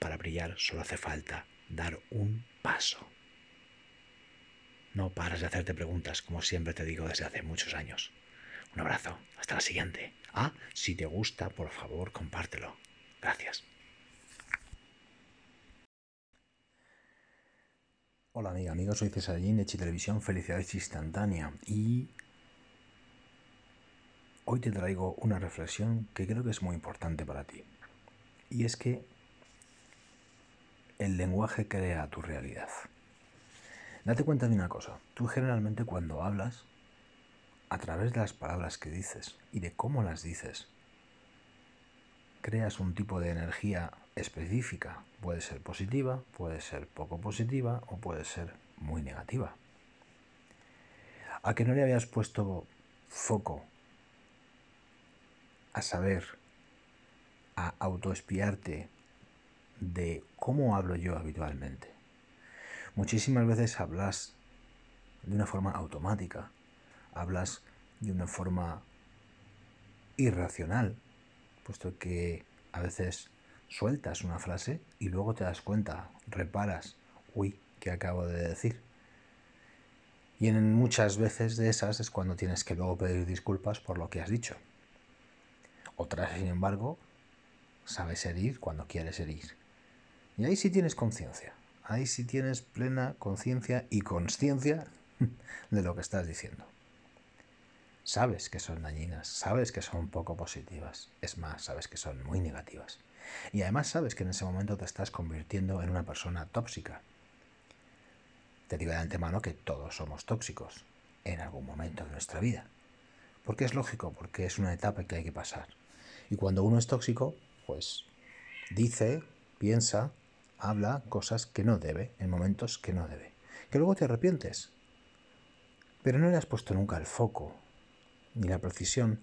para brillar solo hace falta dar un paso. No paras de hacerte preguntas, como siempre te digo desde hace muchos años. Un abrazo, hasta la siguiente. Ah, si te gusta, por favor, compártelo. Gracias. Hola amiga, amigo, soy Cesarín de Chi Televisión Felicidades Instantánea y hoy te traigo una reflexión que creo que es muy importante para ti. Y es que el lenguaje crea tu realidad. Date cuenta de una cosa, tú generalmente cuando hablas, a través de las palabras que dices y de cómo las dices, creas un tipo de energía específica. Puede ser positiva, puede ser poco positiva o puede ser muy negativa. A que no le habías puesto foco a saber, a autoespiarte de cómo hablo yo habitualmente. Muchísimas veces hablas de una forma automática, hablas de una forma irracional, puesto que a veces sueltas una frase y luego te das cuenta, reparas, uy, ¿qué acabo de decir? Y en muchas veces de esas es cuando tienes que luego pedir disculpas por lo que has dicho. Otras, sin embargo, sabes herir cuando quieres herir. Y ahí sí tienes conciencia ahí sí tienes plena conciencia y consciencia de lo que estás diciendo. Sabes que son dañinas, sabes que son poco positivas, es más, sabes que son muy negativas. Y además sabes que en ese momento te estás convirtiendo en una persona tóxica. Te digo de antemano que todos somos tóxicos en algún momento de nuestra vida. Porque es lógico, porque es una etapa que hay que pasar. Y cuando uno es tóxico, pues dice, piensa, habla cosas que no debe, en momentos que no debe. Que luego te arrepientes. Pero no le has puesto nunca el foco ni la precisión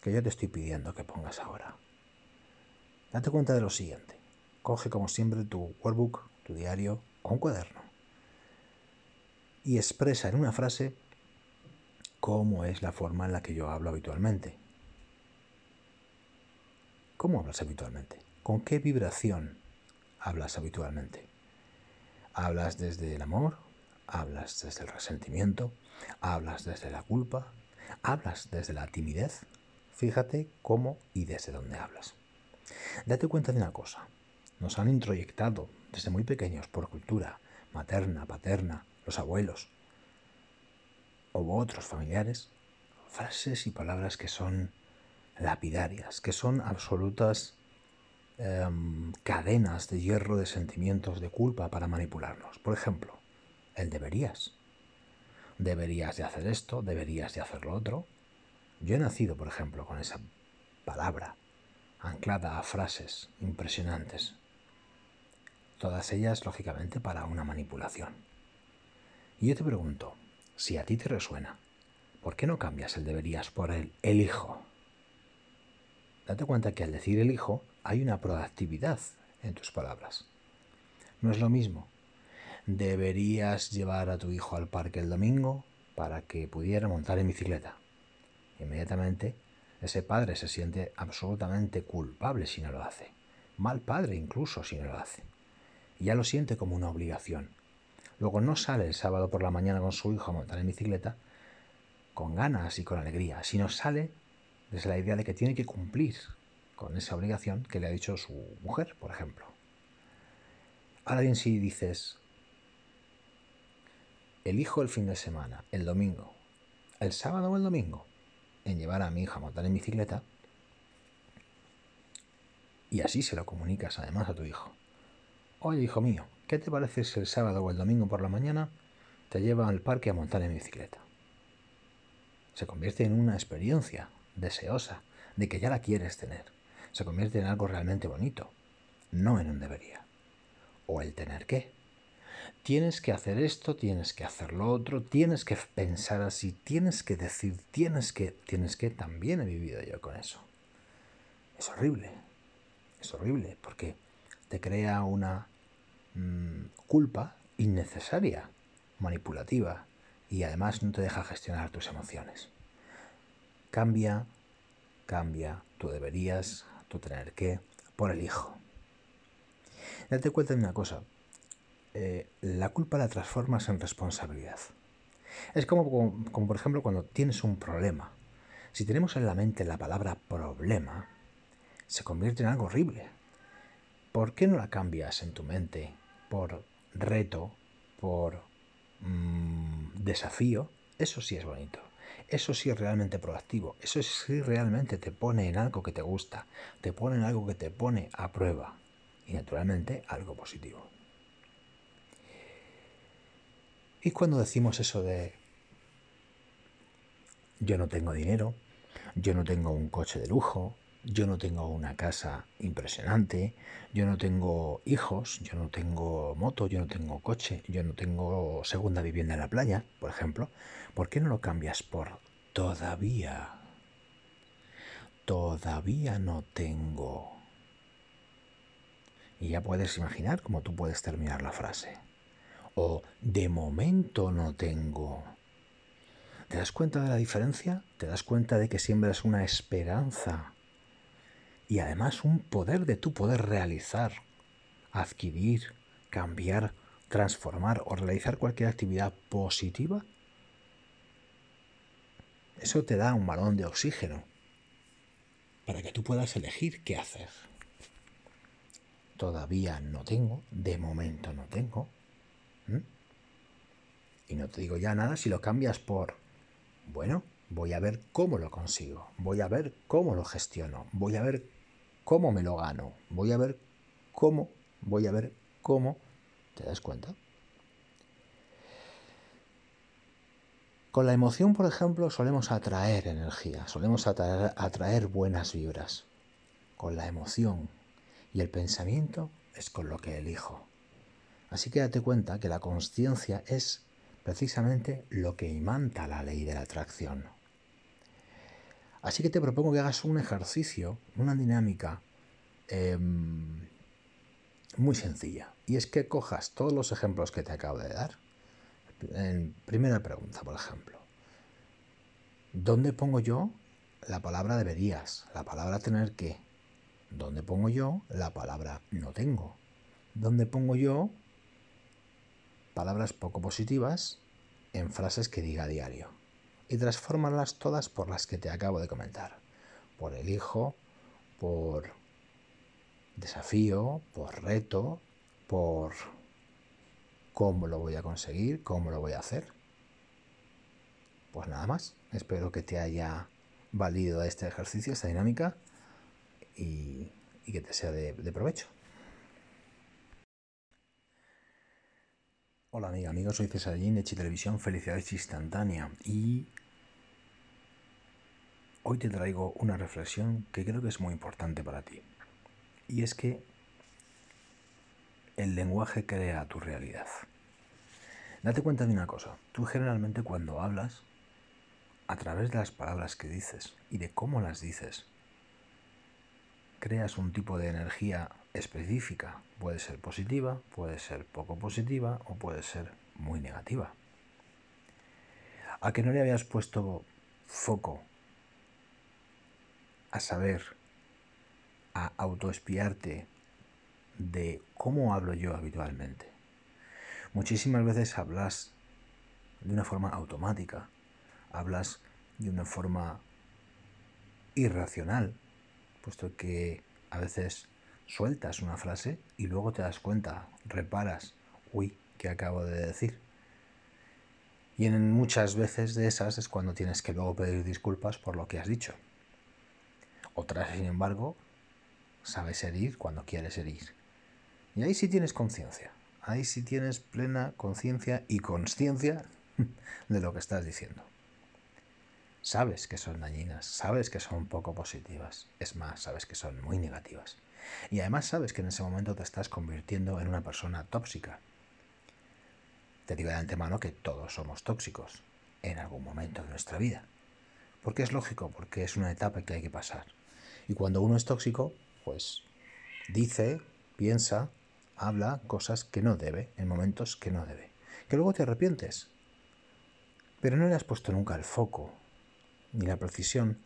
que yo te estoy pidiendo que pongas ahora. Date cuenta de lo siguiente. Coge como siempre tu workbook, tu diario o un cuaderno y expresa en una frase cómo es la forma en la que yo hablo habitualmente. ¿Cómo hablas habitualmente? ¿Con qué vibración hablas habitualmente? ¿Hablas desde el amor? ¿Hablas desde el resentimiento? ¿Hablas desde la culpa? ¿Hablas desde la timidez? Fíjate cómo y desde dónde hablas. Date cuenta de una cosa. Nos han introyectado desde muy pequeños por cultura materna, paterna, los abuelos u otros familiares, frases y palabras que son lapidarias, que son absolutas em, cadenas de hierro de sentimientos de culpa para manipularnos. Por ejemplo, el deberías. Deberías de hacer esto, deberías de hacer lo otro. Yo he nacido, por ejemplo, con esa palabra anclada a frases impresionantes. Todas ellas, lógicamente, para una manipulación. Y yo te pregunto, si a ti te resuena, ¿por qué no cambias el deberías por el elijo? Date cuenta que al decir elijo hay una proactividad en tus palabras. No es lo mismo. Deberías llevar a tu hijo al parque el domingo para que pudiera montar en bicicleta. Inmediatamente ese padre se siente absolutamente culpable si no lo hace. Mal padre incluso si no lo hace. ya lo siente como una obligación. Luego no sale el sábado por la mañana con su hijo a montar en bicicleta con ganas y con alegría, sino sale desde la idea de que tiene que cumplir con esa obligación que le ha dicho su mujer, por ejemplo. Ahora bien, si dices, elijo el fin de semana, el domingo, el sábado o el domingo, en llevar a mi hija a montar en bicicleta, y así se lo comunicas además a tu hijo. Oye, hijo mío, ¿qué te parece si el sábado o el domingo por la mañana te lleva al parque a montar en bicicleta? Se convierte en una experiencia, deseosa, de que ya la quieres tener. Se convierte en algo realmente bonito, no en un debería. O el tener que. Tienes que hacer esto, tienes que hacer lo otro, tienes que pensar así, tienes que decir, tienes que, tienes que, también he vivido yo con eso. Es horrible, es horrible, porque te crea una mm, culpa innecesaria, manipulativa, y además no te deja gestionar tus emociones. Cambia, cambia, tú deberías, tú tener que, por el hijo. Date cuenta de una cosa, eh, la culpa la transformas en responsabilidad. Es como, como, por ejemplo cuando tienes un problema. Si tenemos en la mente la palabra problema, se convierte en algo horrible. ¿Por qué no la cambias en tu mente por reto, por mmm, desafío? Eso sí es bonito. Eso sí es realmente proactivo. Eso sí realmente te pone en algo que te gusta. Te pone en algo que te pone a prueba. Y naturalmente algo positivo. Y cuando decimos eso de yo no tengo dinero, yo no tengo un coche de lujo, yo no tengo una casa impresionante, yo no tengo hijos, yo no tengo moto, yo no tengo coche, yo no tengo segunda vivienda en la playa, por ejemplo, ¿por qué no lo cambias por todavía? Todavía no tengo. Y ya puedes imaginar cómo tú puedes terminar la frase. O de momento no tengo. ¿Te das cuenta de la diferencia? ¿Te das cuenta de que siempre es una esperanza? Y además un poder de tu poder realizar, adquirir, cambiar, transformar o realizar cualquier actividad positiva eso te da un balón de oxígeno para que tú puedas elegir qué hacer. Todavía no tengo, de momento no tengo. Y no te digo ya nada si lo cambias por, bueno, voy a ver cómo lo consigo, voy a ver cómo lo gestiono, voy a ver cómo me lo gano, voy a ver cómo, voy a ver cómo, ¿te das cuenta? Con la emoción, por ejemplo, solemos atraer energía, solemos atraer, buenas vibras. Con la emoción y el pensamiento es con lo que elijo. Así que date cuenta que la conciencia es precisamente lo que imanta la ley de la atracción. Así que te propongo que hagas un ejercicio, una dinámica em, muy sencilla. Y es que cojas todos los ejemplos que te acabo de dar en primera pregunta, por ejemplo. ¿Dónde pongo yo la palabra deberías? La palabra tener que. ¿Dónde pongo yo la palabra no tengo? ¿Dónde pongo yo palabras poco positivas en frases que diga a diario? Y transformarlas todas por las que te acabo de comentar. Por elijo, por desafío, por reto, por cómo lo voy a conseguir, cómo lo voy a hacer. Pues nada más. Espero que te haya valido este ejercicio, esta dinámica y, que te sea de, de provecho. Hola amiga, amigos, soy César de Chi Televisión, Felicidades Instantánea y hoy te traigo una reflexión que creo que es muy importante para ti. Y es que el lenguaje crea tu realidad. Date cuenta de una cosa, tú generalmente cuando hablas, a través de las palabras que dices y de cómo las dices, creas un tipo de energía específica. Puede ser positiva, puede ser poco positiva o puede ser muy negativa. A que no le habías puesto foco a saber, a autoespiarte de cómo hablo yo habitualmente. Muchísimas veces hablas de una forma automática, hablas de una forma irracional, puesto que a veces sueltas una frase y luego te das cuenta, reparas, uy, ¿qué acabo de decir? Y en muchas veces de esas es cuando tienes que luego pedir disculpas por lo que has dicho. Otras, sin embargo, sabes herir cuando quieres herir. Y ahí sí tienes conciencia, ahí sí tienes plena conciencia y consciencia de lo que estás diciendo. Sabes que son dañinas, sabes que son poco positivas, es más, sabes que son muy negativas. Y además sabes que en ese momento te estás convirtiendo en una persona tóxica. Te digo de antemano que todos somos tóxicos en algún momento de nuestra vida. Porque es lógico, porque es una etapa que hay que pasar. Y cuando uno es tóxico, pues dice, piensa, habla cosas que no debe, en momentos que no debe. Que luego te arrepientes. Pero no le has puesto nunca el foco ni la precisión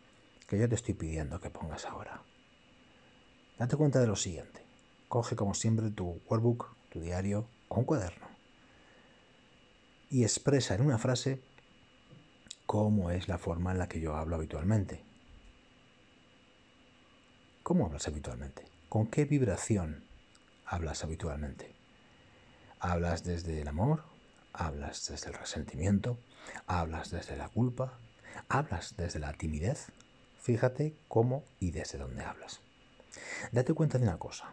que yo te estoy pidiendo que pongas ahora. Date cuenta de lo siguiente. Coge como siempre tu workbook, tu diario o un cuaderno y expresa en una frase cómo es la forma en la que yo hablo habitualmente. ¿Cómo hablas habitualmente? ¿Con qué vibración hablas habitualmente? ¿Hablas desde el amor? ¿Hablas desde el resentimiento? ¿Hablas desde la culpa? ¿Hablas desde la timidez? Fíjate cómo y desde dónde hablas. Date cuenta de una cosa.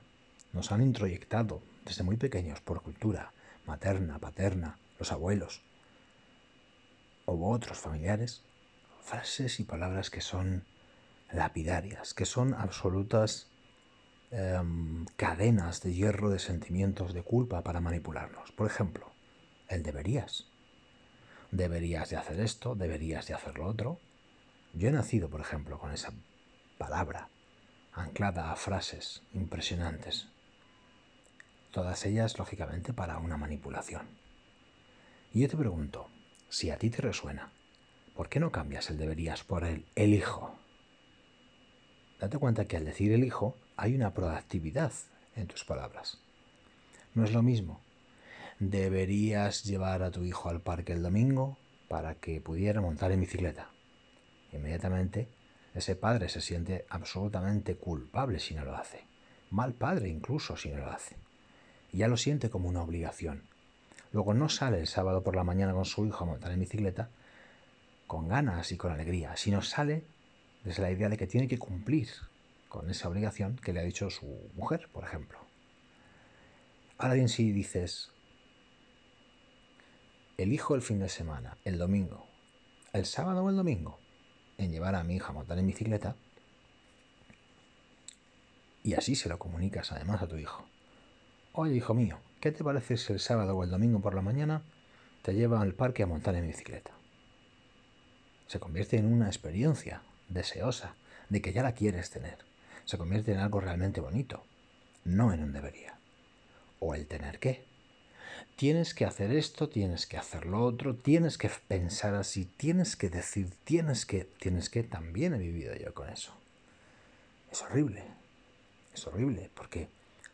Nos han introyectado desde muy pequeños por cultura materna, paterna, los abuelos o otros familiares, frases y palabras que son lapidarias, que son absolutas em, cadenas de hierro de sentimientos de culpa para manipularnos. Por ejemplo, el deberías. Deberías de hacer esto, deberías de hacer lo otro. Yo he nacido, por ejemplo, con esa palabra anclada a frases impresionantes. Todas ellas, lógicamente, para una manipulación. Y yo te pregunto, si a ti te resuena, ¿por qué no cambias el deberías por el elijo? Date cuenta que al decir elijo hay una proactividad en tus palabras. No es lo mismo. Deberías llevar a tu hijo al parque el domingo para que pudiera montar en bicicleta. Inmediatamente ese padre se siente absolutamente culpable si no lo hace. Mal padre incluso si no lo hace. Ya lo siente como una obligación. Luego no sale el sábado por la mañana con su hijo a montar en bicicleta con ganas y con alegría, sino sale desde la idea de que tiene que cumplir con esa obligación que le ha dicho su mujer, por ejemplo. Ahora bien, si dices, elijo el fin de semana, el domingo, el sábado o el domingo, en llevar a mi hija a montar en bicicleta y así se lo comunicas además a tu hijo. Oye, hijo mío, ¿qué te parece si el sábado o el domingo por la mañana te lleva al parque a montar en bicicleta? Se convierte en una experiencia deseosa de que ya la quieres tener. Se convierte en algo realmente bonito, no en un debería. O el tener que. Tienes que hacer esto, tienes que hacer lo otro, tienes que pensar así, tienes que decir, tienes que, tienes que, también he vivido yo con eso. Es horrible, es horrible, porque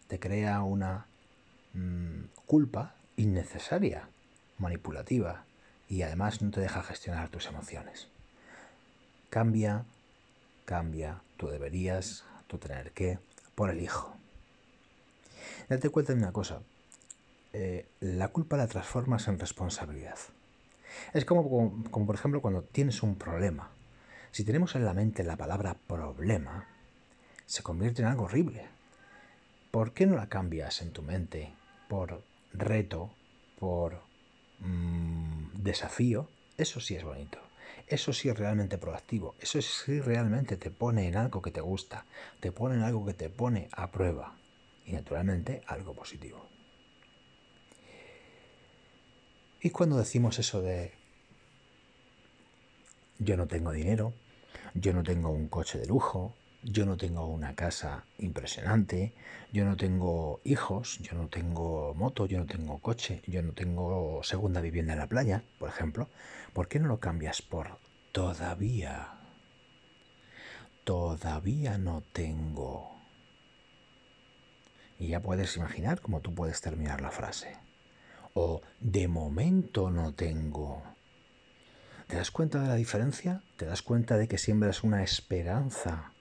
te crea una mm, culpa innecesaria, manipulativa, y además no te deja gestionar tus emociones. Cambia, cambia, tú deberías, tú tener que, por el hijo. Date cuenta de una cosa, eh, la culpa la transformas en responsabilidad. Es como, como, por ejemplo cuando tienes un problema. Si tenemos en la mente la palabra problema, se convierte en algo horrible. ¿Por qué no la cambias en tu mente por reto, por mmm, desafío? Eso sí es bonito. Eso sí es realmente proactivo. Eso sí realmente te pone en algo que te gusta. Te pone en algo que te pone a prueba. Y naturalmente algo positivo. Y cuando decimos eso de yo no tengo dinero, yo no tengo un coche de lujo, yo no tengo una casa impresionante, yo no tengo hijos, yo no tengo moto, yo no tengo coche, yo no tengo segunda vivienda en la playa, por ejemplo, ¿por qué no lo cambias por todavía? Todavía no tengo. Y ya puedes imaginar cómo tú puedes terminar la frase o de momento no tengo. ¿Te das cuenta de la diferencia? ¿Te das cuenta de que siembras una esperanza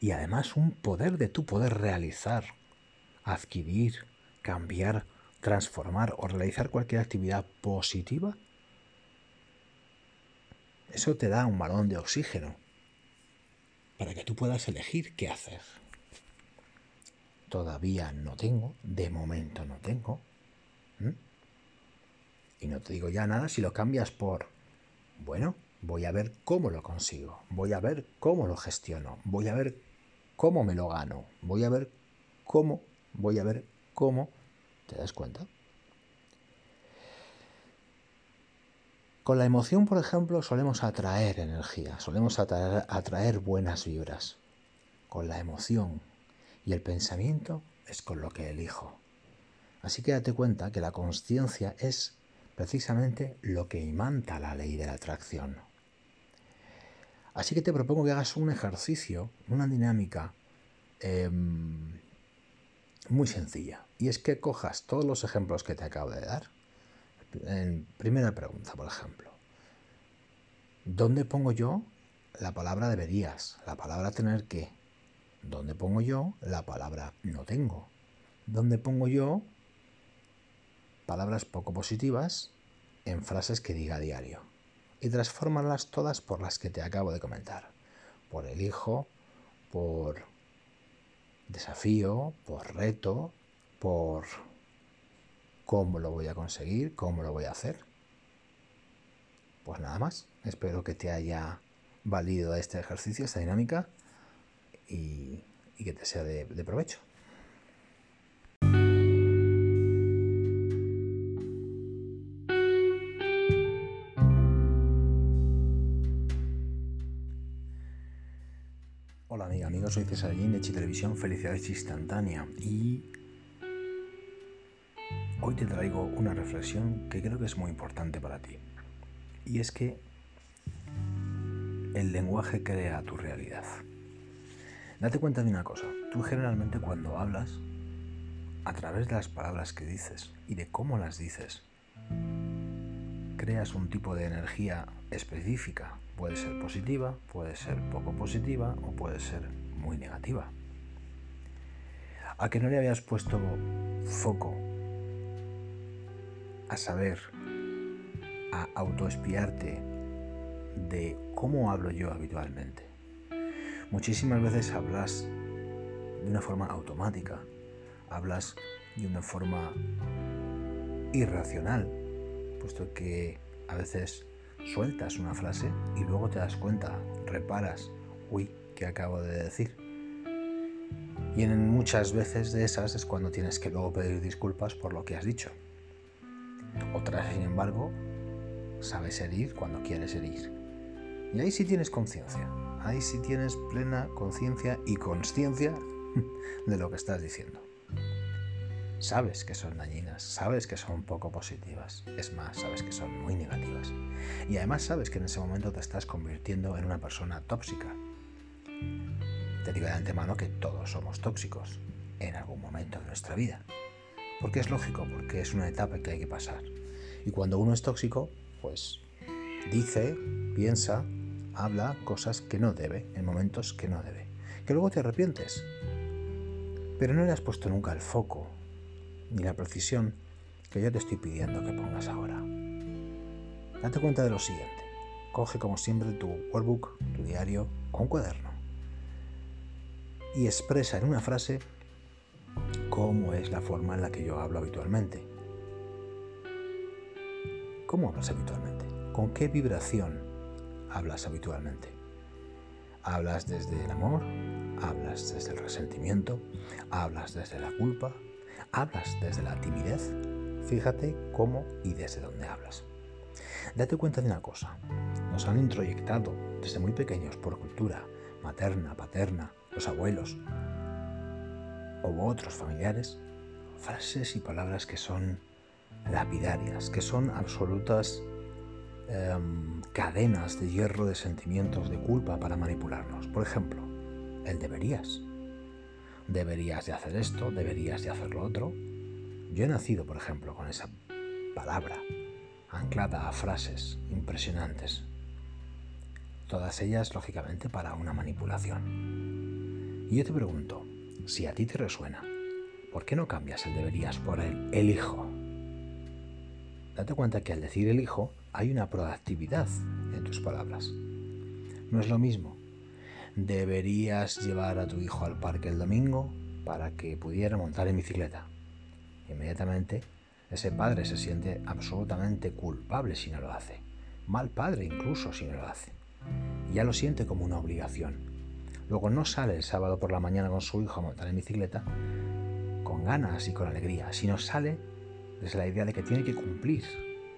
y además un poder de tu poder realizar, adquirir, cambiar, transformar o realizar cualquier actividad positiva? Eso te da un balón de oxígeno para que tú puedas elegir qué hacer. Todavía no tengo, de momento no tengo. Y no te digo ya nada si lo cambias por, bueno, voy a ver cómo lo consigo, voy a ver cómo lo gestiono, voy a ver cómo me lo gano, voy a ver cómo, voy a ver cómo, ¿te das cuenta? Con la emoción, por ejemplo, solemos atraer energía, solemos atraer, buenas vibras. Con la emoción y el pensamiento es con lo que elijo. Así que date cuenta que la conciencia es precisamente lo que imanta la ley de la atracción. Así que te propongo que hagas un ejercicio, una dinámica em, muy sencilla. Y es que cojas todos los ejemplos que te acabo de dar. En primera pregunta, por ejemplo. ¿Dónde pongo yo la palabra deberías? La palabra tener que. ¿Dónde pongo yo la palabra no tengo? ¿Dónde pongo yo palabras poco positivas en frases que diga a diario y transfórmalas todas por las que te acabo de comentar. Por el hijo, por desafío, por reto, por cómo lo voy a conseguir, cómo lo voy a hacer. Pues nada más. Espero que te haya valido este ejercicio, esta dinámica y, que te sea de provecho. Soy César de Televisión Felicidades Instantánea y hoy te traigo una reflexión que creo que es muy importante para ti. Y es que el lenguaje crea tu realidad. Date cuenta de una cosa, tú generalmente cuando hablas, a través de las palabras que dices y de cómo las dices, creas un tipo de energía específica. Puede ser positiva, puede ser poco positiva o puede ser muy negativa. A que no le habías puesto foco a saber, a autoespiarte de cómo hablo yo habitualmente. Muchísimas veces hablas de una forma automática, hablas de una forma irracional, puesto que a veces sueltas una frase y luego te das cuenta, reparas, uy, que acabo de decir. Y en muchas veces de esas es cuando tienes que luego pedir disculpas por lo que has dicho. Otras, sin embargo, sabes herir cuando quieres herir. Y ahí sí tienes conciencia, ahí sí tienes plena conciencia y consciencia de lo que estás diciendo. sabes que son dañinas, sabes que son poco positivas, es más, sabes que son muy negativas. Y además sabes que en ese momento te estás convirtiendo en una persona tóxica. Te digo de antemano que todos somos tóxicos en algún momento de nuestra vida. Porque es lógico, porque es una etapa que hay que pasar. Y cuando uno es tóxico, pues dice, piensa, habla cosas que no debe, en momentos que no debe. Que luego te arrepientes. Pero no le has puesto nunca el foco ni la precisión que yo te estoy pidiendo que pongas ahora. Date cuenta de lo siguiente. Coge como siempre tu workbook, tu diario o un cuaderno y expresa en una frase cómo es la forma en la que yo hablo habitualmente. ¿Cómo hablas habitualmente? ¿Con qué vibración hablas habitualmente? ¿Hablas desde el amor? ¿Hablas desde el resentimiento? ¿Hablas desde la culpa? ¿Hablas desde la timidez? Fíjate cómo y desde dónde hablas. Date cuenta de una cosa. Nos han introyectado desde muy pequeños por cultura materna, paterna, los abuelos u otros familiares, frases y palabras que son lapidarias, que son absolutas em, cadenas de hierro de sentimientos de culpa para manipularnos. Por ejemplo, el deberías. Deberías de hacer esto, deberías de hacer lo otro. Yo he nacido, por ejemplo, con esa palabra anclada a frases impresionantes. Todas ellas, lógicamente, para una manipulación. Y yo te pregunto, si a ti te resuena, ¿por qué no cambias el deberías por el elijo? Date cuenta que al decir elijo hay una proactividad en tus palabras. No es lo mismo. Deberías llevar a tu hijo al parque el domingo para que pudiera montar en bicicleta. Inmediatamente ese padre se siente absolutamente culpable si no lo hace. Mal padre incluso si no lo hace. Ya lo siente como una obligación. Luego no sale el sábado por la mañana con su hijo a montar en bicicleta con ganas y con alegría, sino sale desde la idea de que tiene que cumplir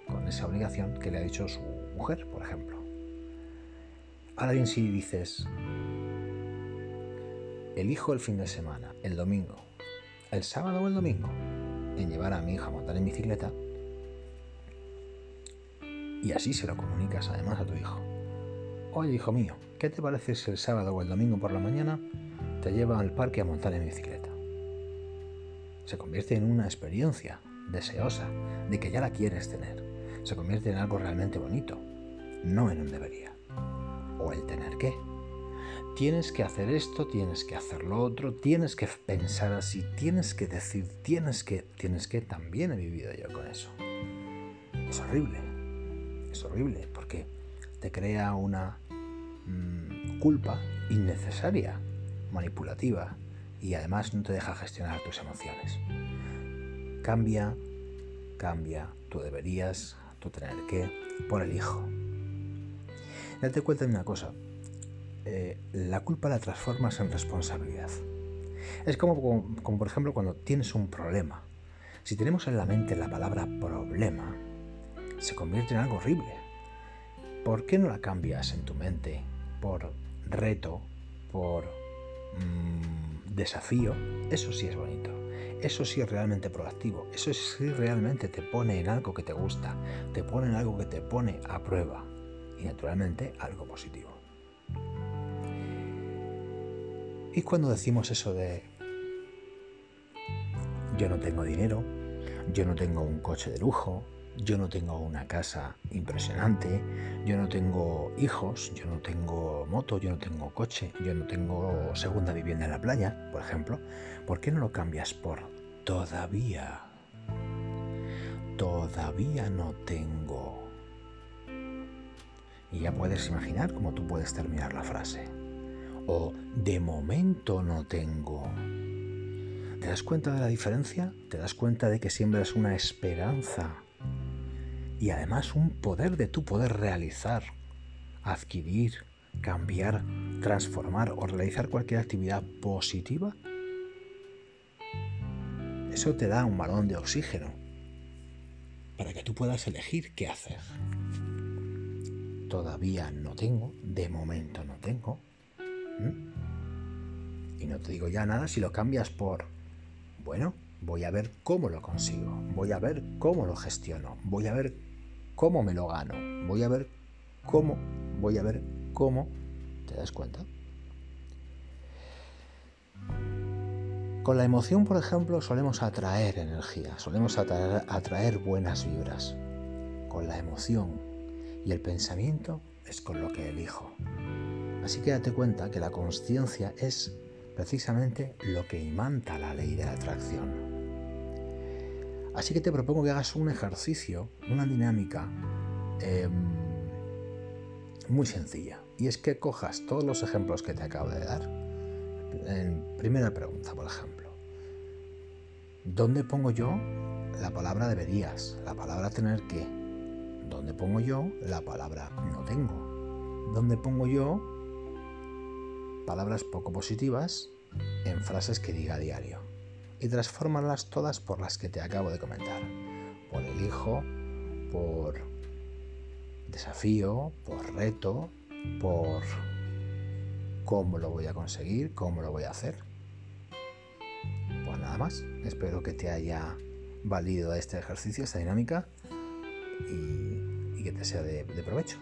con esa obligación que le ha dicho su mujer, por ejemplo. Ahora bien, si dices, elijo el fin de semana, el domingo, el sábado o el domingo, en llevar a mi hija a montar en bicicleta, y así se lo comunicas además a tu hijo. Oye, hijo mío, ¿qué te parece si el sábado o el domingo por la mañana te lleva al parque a montar en bicicleta? Se convierte en una experiencia deseosa de que ya la quieres tener. Se convierte en algo realmente bonito, no en un debería. O el tener que. Tienes que hacer esto, tienes que hacer lo otro, tienes que pensar así, tienes que decir, tienes que, tienes que. También he vivido yo con eso. Es horrible. Es horrible porque te crea una mm, culpa innecesaria, manipulativa y además no te deja gestionar tus emociones. Cambia, cambia, tú deberías, tú tener que, por el hijo. Date cuenta de una cosa, eh, la culpa la transformas en responsabilidad. Es como, como por ejemplo cuando tienes un problema. Si tenemos en la mente la palabra problema, se convierte en algo horrible ¿por qué no la cambias en tu mente por reto, por mm, desafío? Eso sí es bonito. Eso sí es realmente proactivo. Eso sí realmente te pone en algo que te gusta. Te pone en algo que te pone a prueba. Y naturalmente algo positivo. Y cuando decimos eso de yo no tengo dinero, yo no tengo un coche de lujo, yo no tengo una casa impresionante, yo no tengo hijos, yo no tengo moto, yo no tengo coche, yo no tengo segunda vivienda en la playa, por ejemplo. ¿Por qué no lo cambias por todavía? Todavía no tengo. Y ya puedes imaginar cómo tú puedes terminar la frase. O de momento no tengo. ¿Te das cuenta de la diferencia? ¿Te das cuenta de que siempre es una esperanza y además un poder de tu poder realizar, adquirir, cambiar, transformar o realizar cualquier actividad positiva, eso te da un balón de oxígeno para que tú puedas elegir qué hacer. Todavía no tengo, de momento no tengo. Y no te digo ya nada si lo cambias por, bueno, voy a ver cómo lo consigo, voy a ver cómo lo gestiono, voy a ver cómo me lo gano, voy a ver cómo, voy a ver cómo, ¿te das cuenta? Con la emoción, por ejemplo, solemos atraer energía, solemos atraer, buenas vibras. Con la emoción y el pensamiento es con lo que elijo. Así que date cuenta que la conciencia es precisamente lo que imanta la ley de la atracción. Así que te propongo que hagas un ejercicio, una dinámica em, muy sencilla. Y es que cojas todos los ejemplos que te acabo de dar en primera pregunta, por ejemplo. ¿Dónde pongo yo la palabra deberías? La palabra tener que. ¿Dónde pongo yo la palabra no tengo? ¿Dónde pongo yo palabras poco positivas en frases que diga a diario? Y transfórmalas todas por las que te acabo de comentar. Por elijo, por desafío, por reto, por ¿Cómo lo voy a conseguir? ¿Cómo lo voy a hacer? Pues nada más. Espero que te haya valido este ejercicio, esta dinámica y, que te sea de provecho.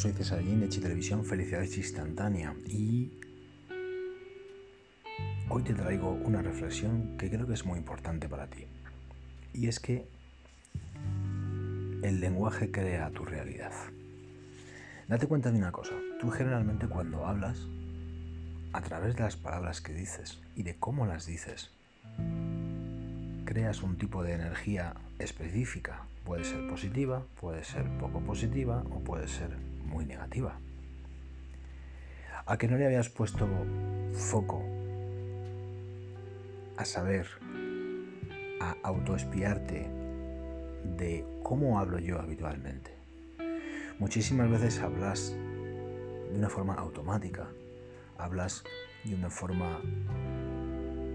Soy César Gin de Chi Televisión, Felicidades Instantánea y hoy te traigo una reflexión que creo que es muy importante para ti. Y es que el lenguaje crea tu realidad. Date cuenta de una cosa, tú generalmente cuando hablas, a través de las palabras que dices y de cómo las dices, creas un tipo de energía específica Puede ser positiva, puede ser poco positiva o puede ser muy negativa. A que no le habías puesto foco a saber, a autoespiarte de cómo hablo yo habitualmente. Muchísimas veces hablas de una forma automática, hablas de una forma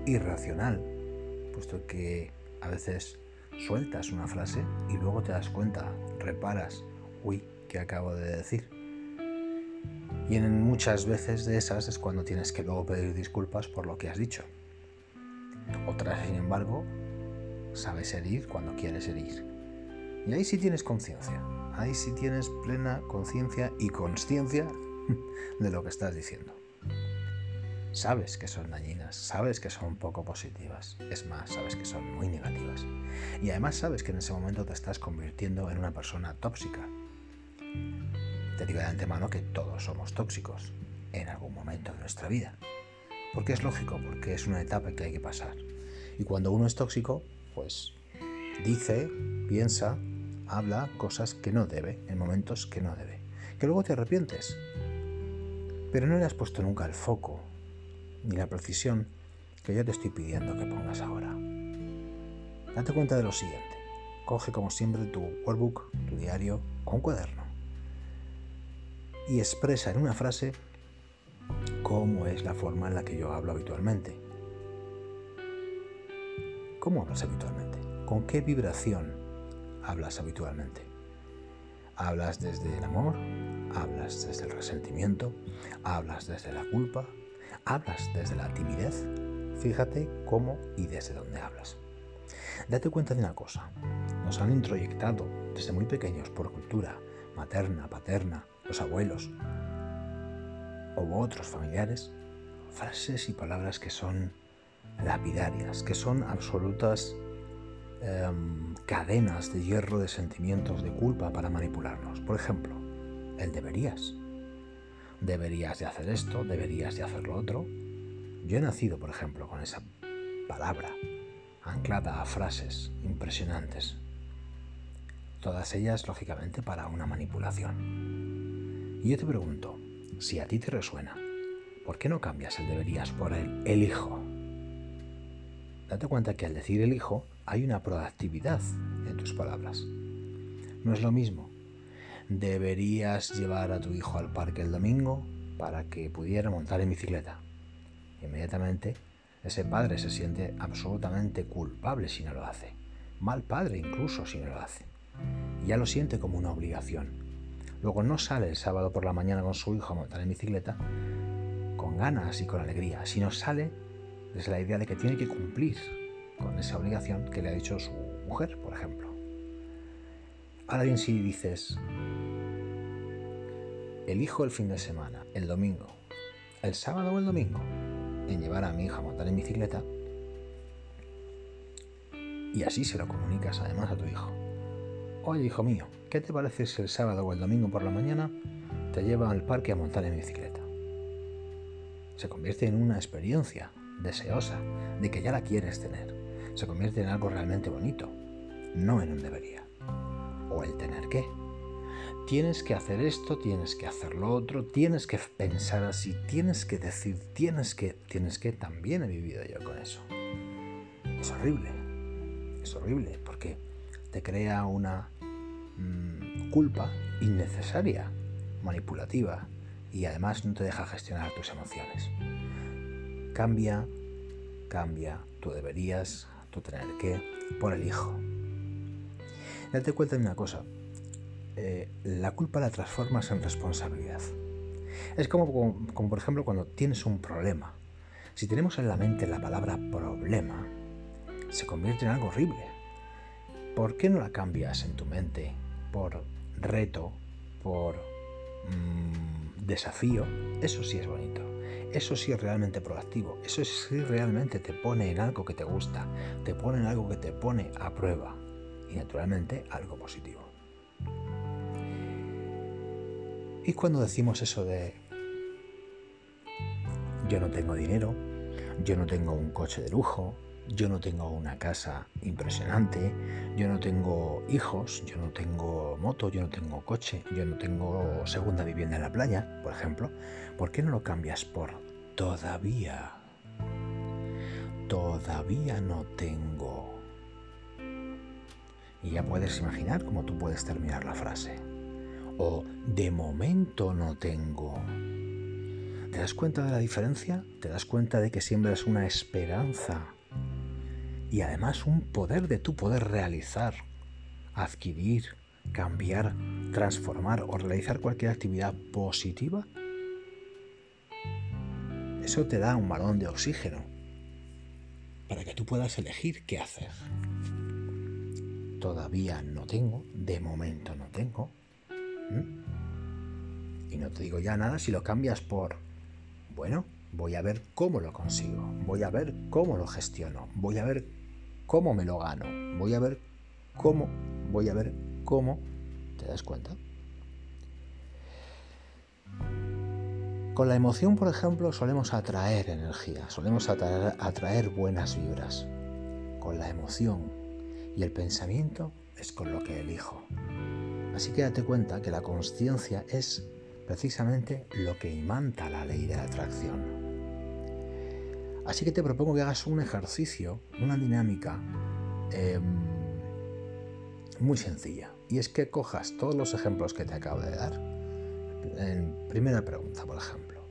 irracional, puesto que a veces sueltas una frase y luego te das cuenta, reparas, uy, ¿qué acabo de decir? Y en muchas veces de esas es cuando tienes que luego pedir disculpas por lo que has dicho. Otras, sin embargo, sabes herir cuando quieres herir. Y ahí sí tienes conciencia, ahí sí tienes plena conciencia y consciencia de lo que estás diciendo. Sabes que son dañinas, sabes que son poco positivas, es más, sabes que son muy negativas. Y además sabes que en ese momento te estás convirtiendo en una persona tóxica. Te digo de antemano que todos somos tóxicos en algún momento de nuestra vida. Porque es lógico, porque es una etapa que hay que pasar. Y cuando uno es tóxico, pues dice, piensa, habla cosas que no debe, en momentos que no debe. Que luego te arrepientes. Pero no le has puesto nunca el foco ni la precisión que yo te estoy pidiendo que pongas ahora. Date cuenta de lo siguiente. Coge como siempre tu workbook, tu diario o un cuaderno y expresa en una frase cómo es la forma en la que yo hablo habitualmente. ¿Cómo hablas habitualmente? ¿Con qué vibración hablas habitualmente? ¿Hablas desde el amor? ¿Hablas desde el resentimiento? ¿Hablas desde la culpa? hablas desde la timidez, fíjate cómo y desde dónde hablas. Date cuenta de una cosa, nos han introyectado desde muy pequeños por cultura materna, paterna, los abuelos u otros familiares, frases y palabras que son lapidarias, que son absolutas em, cadenas de hierro de sentimientos de culpa para manipularnos. Por ejemplo, el deberías deberías de hacer esto, deberías de hacer lo otro. Yo he nacido, por ejemplo, con esa palabra anclada a frases impresionantes. Todas ellas, lógicamente, para una manipulación. Y yo te pregunto, si a ti te resuena, ¿por qué no cambias el deberías por el elijo? Date cuenta que al decir elijo hay una proactividad en tus palabras. No es lo mismo deberías llevar a tu hijo al parque el domingo para que pudiera montar en bicicleta. Inmediatamente Ese padre se siente absolutamente culpable si no lo hace. Mal padre incluso si no lo hace. ya lo siente como una obligación. Luego no sale el sábado por la mañana con su hijo a montar en bicicleta con ganas y con alegría, sino sale desde la idea de que tiene que cumplir con esa obligación que le ha dicho su mujer, por ejemplo. Ahora bien, si dices, elijo el fin de semana, el domingo, el sábado o el domingo, en llevar a mi hija a montar en bicicleta, y así se lo comunicas además a tu hijo. Oye, hijo mío, ¿qué te parece si el sábado o el domingo por la mañana te lleva al parque a montar en bicicleta? Se convierte en una experiencia deseosa de que ya la quieres tener. Se convierte en algo realmente bonito, no en un debería o el tener que. Tienes que hacer esto, tienes que hacer lo otro, tienes que pensar así, tienes que decir, tienes que, tienes que, también he vivido yo con eso. Es horrible, es horrible porque te crea una mm, culpa innecesaria, manipulativa y además no te deja gestionar tus emociones. Cambia, cambia, tú deberías, tú tener que, por el hijo. Date cuenta de una cosa, eh, la culpa la transformas en responsabilidad. Es como, como, por ejemplo cuando tienes un problema. Si tenemos en la mente la palabra problema, se convierte en algo horrible. ¿Por qué no la cambias en tu mente por reto, por mm, desafío? Eso sí es bonito. Eso sí es realmente proactivo. Eso sí realmente te pone en algo que te gusta. Te pone en algo que te pone a prueba y naturalmente algo positivo. Y cuando decimos eso de yo no tengo dinero, yo no tengo un coche de lujo, yo no tengo una casa impresionante, yo no tengo hijos, yo no tengo moto, yo no tengo coche, yo no tengo segunda vivienda en la playa, por ejemplo, ¿por qué no lo cambias por todavía? Todavía no tengo. Y ya puedes imaginar cómo tú puedes terminar la frase. O de momento no tengo. ¿Te das cuenta de la diferencia? ¿Te das cuenta de que siempre es una esperanza? Y además un poder de tu poder realizar, adquirir, cambiar, transformar o realizar cualquier actividad positiva. Eso te da un balón de oxígeno para que tú puedas elegir qué hacer todavía no tengo, de momento no tengo. Y no te digo ya nada si lo cambias por, bueno, voy a ver cómo lo consigo, voy a ver cómo lo gestiono, voy a ver cómo me lo gano, voy a ver cómo, voy a ver cómo, ¿te das cuenta? Con la emoción, por ejemplo, solemos atraer energía, solemos atraer, buenas vibras. Con la emoción y el pensamiento es con lo que elijo. Así que date cuenta que la conciencia es precisamente lo que imanta la ley de la atracción. Así que te propongo que hagas un ejercicio, una dinámica em, muy sencilla. Y es que cojas todos los ejemplos que te acabo de dar. En primera pregunta, por ejemplo.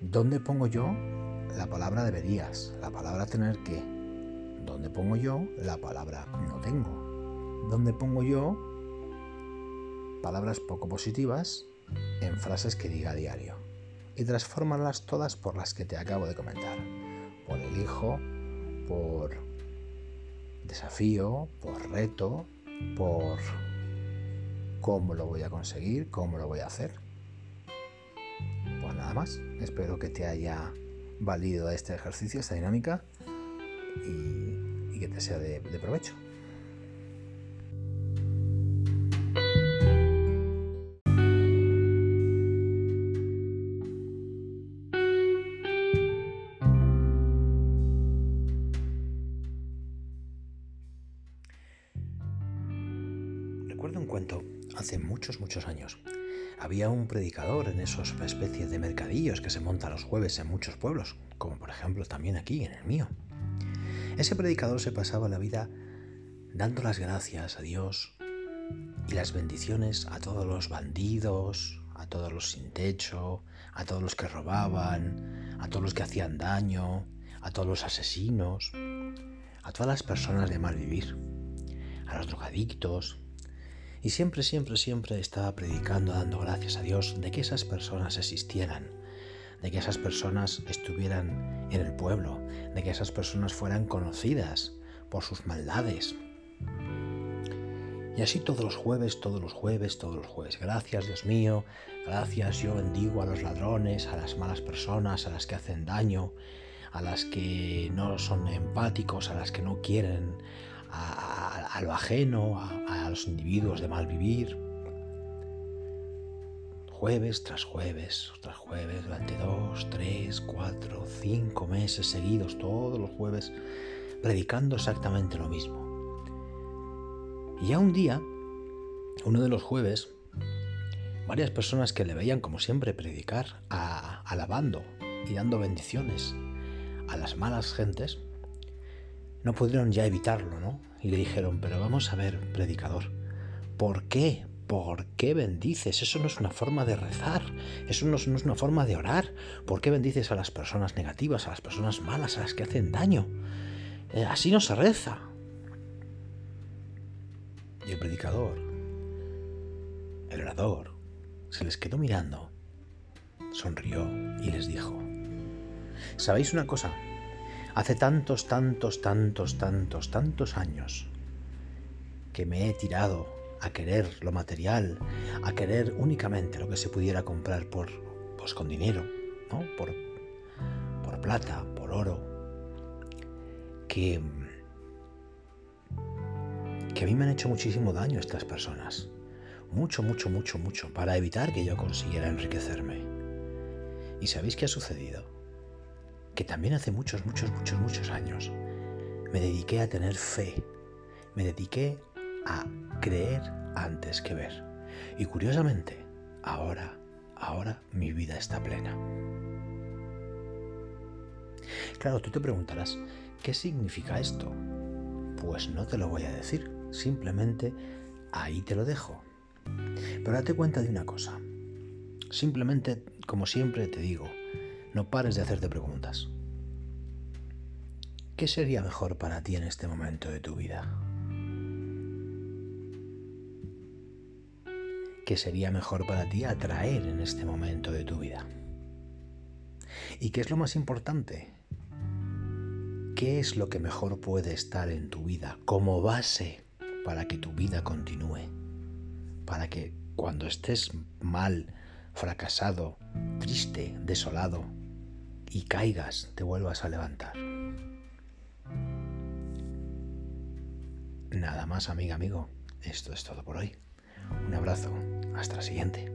¿Dónde pongo yo la palabra deberías? La palabra tener que ¿Dónde pongo yo la palabra no tengo? ¿Dónde pongo yo palabras poco positivas en frases que diga a diario? Y transfórmalas todas por las que te acabo de comentar. Por elijo, por desafío, por reto, por cómo lo voy a conseguir, cómo lo voy a hacer. Pues nada más, espero que te haya valido este ejercicio, esta dinámica y, que te sea de, de provecho. Muchos, años. Había un predicador en esos especies de mercadillos que se montan los jueves en muchos pueblos, como por ejemplo también aquí en el mío. Ese predicador se pasaba la vida dando las gracias a Dios y las bendiciones a todos los bandidos, a todos los sin techo, a todos los que robaban, a todos los que hacían daño, a todos los asesinos, a todas las personas de mal vivir, a los drogadictos. Y siempre, siempre, siempre estaba predicando, dando gracias a Dios de que esas personas existieran, de que esas personas estuvieran en el pueblo, de que esas personas fueran conocidas por sus maldades. Y así todos los jueves, todos los jueves, todos los jueves. Gracias Dios mío, gracias yo bendigo a los ladrones, a las malas personas, a las que hacen daño, a las que no son empáticos, a las que no quieren a, lo ajeno, a, a los individuos de mal vivir. Jueves tras jueves, tras jueves, durante dos, tres, cuatro, cinco meses seguidos, todos los jueves, predicando exactamente lo mismo. Y ya un día, uno de los jueves, varias personas que le veían como siempre predicar, alabando y dando bendiciones a las malas gentes, no pudieron ya evitarlo, ¿no? Y le dijeron, pero vamos a ver, predicador, ¿por qué? ¿Por qué bendices? Eso no es una forma de rezar, eso no es, una forma de orar. ¿Por qué bendices a las personas negativas, a las personas malas, a las que hacen daño? Eh, así no se reza. Y el predicador, el orador, se les quedó mirando, sonrió y les dijo, ¿sabéis una cosa? Hace tantos, tantos, tantos, tantos, tantos años que me he tirado a querer lo material, a querer únicamente lo que se pudiera comprar por, pues con dinero, ¿no? Por, por plata, por oro, que, que a mí me han hecho muchísimo daño estas personas. Mucho, mucho, mucho, mucho, para evitar que yo consiguiera enriquecerme. ¿Y sabéis qué ha sucedido? Que también hace muchos, muchos, muchos, muchos años me dediqué a tener fe, me dediqué a creer antes que ver. Y curiosamente, ahora, ahora mi vida está plena. Claro, tú te preguntarás, ¿qué significa esto? Pues no te lo voy a decir, simplemente ahí te lo dejo. Pero date cuenta de una cosa. Simplemente, como siempre te digo, no pares de hacerte preguntas. ¿Qué sería mejor para ti en este momento de tu vida? ¿Qué sería mejor para ti atraer en este momento de tu vida? ¿Y qué es lo más importante? ¿Qué es lo que mejor puede estar en tu vida como base para que tu vida continúe? Para que cuando estés mal, fracasado, triste, desolado, y caigas, te vuelvas a levantar. Nada más, amiga, amigo. Esto es todo por hoy. Un abrazo. Hasta la siguiente.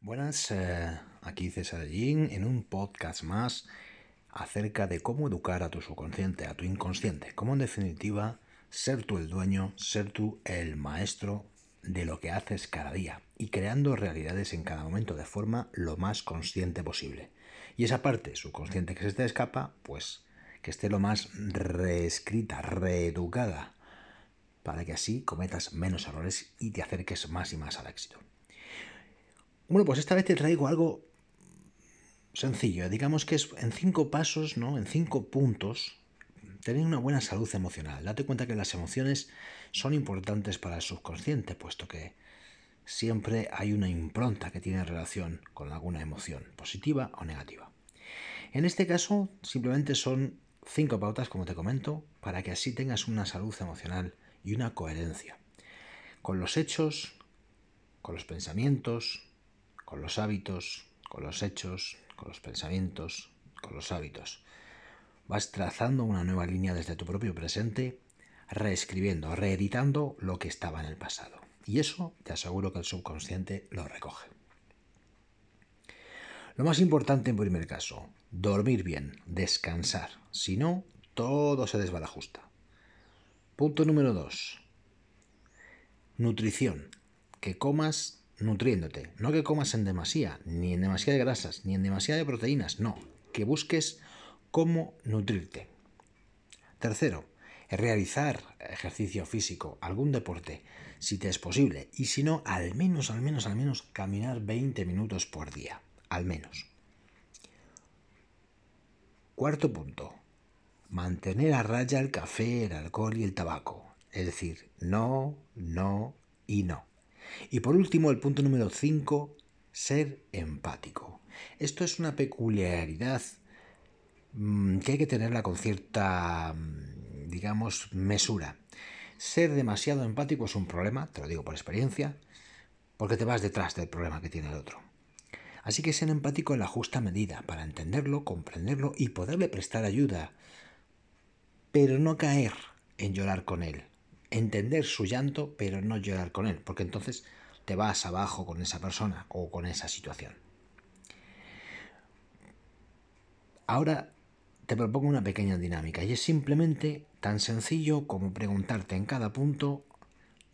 Buenas, eh, aquí César Jin en un podcast más acerca de cómo educar a tu subconsciente, a tu inconsciente, cómo en definitiva ser tú el dueño, ser tú el maestro de lo que haces cada día y creando realidades en cada momento de forma lo más consciente posible. Y esa parte subconsciente que se te escapa, pues que esté lo más reescrita, reeducada, para que así cometas menos errores y te acerques más y más al éxito. Bueno, pues esta vez te traigo algo sencillo, digamos que es en cinco pasos, ¿no? En cinco puntos tener una buena salud emocional. Date cuenta que las emociones son importantes para el subconsciente, puesto que siempre hay una impronta que tiene relación con alguna emoción, positiva o negativa. En este caso, simplemente son cinco pautas, como te comento, para que así tengas una salud emocional y una coherencia con los hechos, con los pensamientos, con los hábitos, con los hechos, con los pensamientos, con los hábitos vas trazando una nueva línea desde tu propio presente, reescribiendo, reeditando lo que estaba en el pasado. Y eso te aseguro que el subconsciente lo recoge. Lo más importante en primer caso, dormir bien, descansar. Si no, todo se desbarajusta. Punto número 2. Nutrición. Que comas nutriéndote. No que comas en demasía, ni en demasía de grasas, ni en demasía de proteínas. No. Que busques cómo nutrirte. Tercero, realizar ejercicio físico, algún deporte, si te es posible, y si no, al menos, al menos, al menos caminar 20 minutos por día, al menos. Cuarto punto, mantener a raya el café, el alcohol y el tabaco, es decir, no, no y no. Y por último, el punto número 5, ser empático. Esto es una peculiaridad que hay que tenerla con cierta, mm, digamos, mesura. Ser demasiado empático es un problema, te lo digo por experiencia, porque te vas detrás del problema que tiene el otro. Así que ser empático en la justa medida, para entenderlo, comprenderlo y poderle prestar ayuda, pero no caer en llorar con él. Entender su llanto, pero no llorar con él, porque entonces te vas abajo con esa persona o con esa situación. Ahora te propongo una pequeña dinámica y es simplemente tan sencillo como preguntarte en cada punto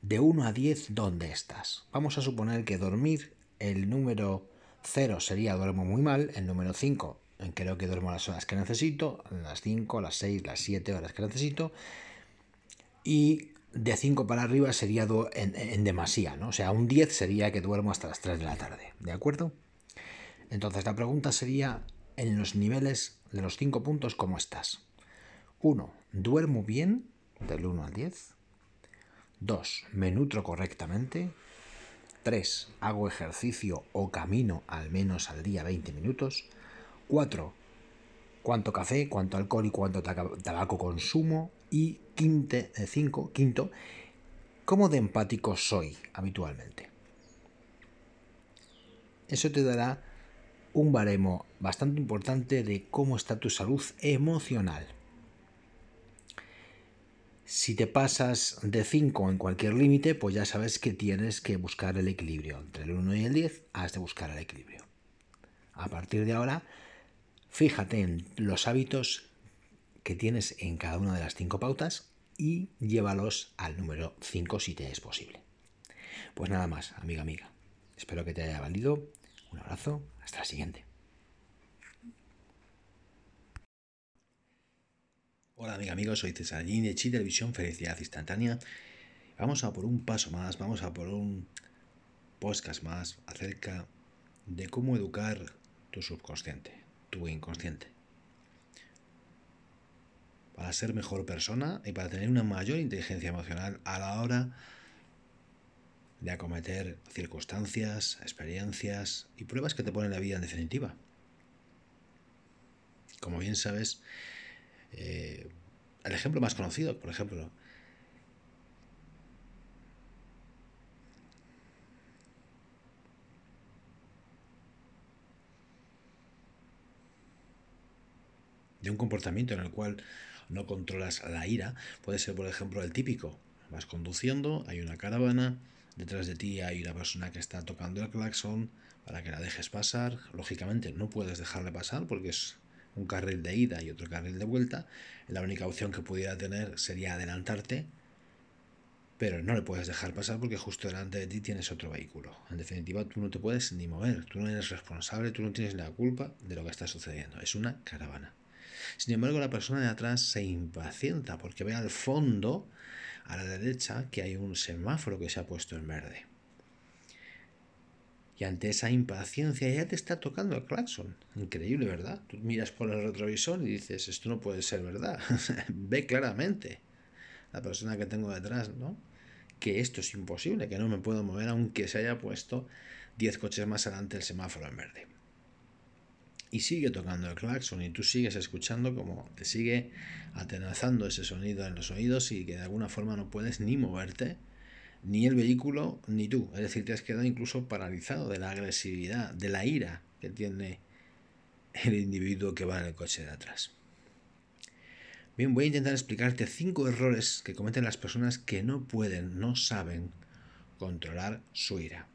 de 1 a 10 dónde estás. Vamos a suponer que dormir el número 0 sería duermo muy mal, el número 5 creo que duermo las horas que necesito, las 5, las 6, las 7 horas que necesito y de 5 para arriba sería en, en, demasía, ¿no? O sea, un 10 sería que duermo hasta las 3 de la tarde, ¿de acuerdo? Entonces la pregunta sería, en los niveles de los 5 puntos, ¿cómo estás? 1. ¿Duermo bien? Del 1 al 10. 2. ¿Me nutro correctamente? 3. ¿Hago ejercicio o camino al menos al día 20 minutos? 4. ¿Cuánto café, cuánto alcohol y cuánto tabaco consumo? Y 5. Eh, quinto, ¿cómo de empático soy habitualmente? Eso te dará un baremo bastante importante de cómo está tu salud emocional. Si te pasas de 5 en cualquier límite, pues ya sabes que tienes que buscar el equilibrio. Entre el 1 y el 10 has de buscar el equilibrio. A partir de ahora, fíjate en los hábitos que tienes en cada una de las 5 pautas y llévalos al número 5 si te es posible. Pues nada más, amiga, amiga. Espero que te haya valido. Un abrazo. Hasta la siguiente. Hola amiga, amigo, soy César de Chi Televisión Felicidad Instantánea. Vamos a por un paso más, vamos a por un podcast más acerca de cómo educar tu subconsciente, tu inconsciente. Para ser mejor persona y para tener una mayor inteligencia emocional a la hora de acometer circunstancias, experiencias y pruebas que te ponen la vida en definitiva. Como bien sabes, eh, el ejemplo más conocido, por ejemplo, de un comportamiento en el cual no controlas la ira, puede ser, por ejemplo, el típico. Vas conduciendo, hay una caravana, detrás de ti hay una persona que está tocando el claxon para que la dejes pasar. Lógicamente no puedes dejarle pasar porque es un carril de ida y otro carril de vuelta, la única opción que pudiera tener sería adelantarte, pero no le puedes dejar pasar porque justo delante de ti tienes otro vehículo. En definitiva, tú no te puedes ni mover, tú no eres responsable, tú no tienes la culpa de lo que está sucediendo. Es una caravana. Sin embargo, la persona de atrás se impacienta porque ve al fondo, a la derecha, que hay un semáforo que se ha puesto en verde. Y ante esa impaciencia ya te está tocando el claxon. Increíble, ¿verdad? Tú miras por el retrovisor y dices, esto no puede ser verdad. Ve claramente la persona que tengo detrás, ¿no? Que esto es imposible, que no me puedo mover aunque se haya puesto 10 coches más adelante el semáforo en verde. Y sigue tocando el claxon y tú sigues escuchando como te sigue atenazando ese sonido en los oídos y que de alguna forma no puedes ni moverte ni el vehículo ni tú. Es decir, te has quedado incluso paralizado de la agresividad, de la ira que tiene el individuo que va en el coche de atrás. Bien, voy a intentar explicarte cinco errores que cometen las personas que no pueden, no saben controlar su ira.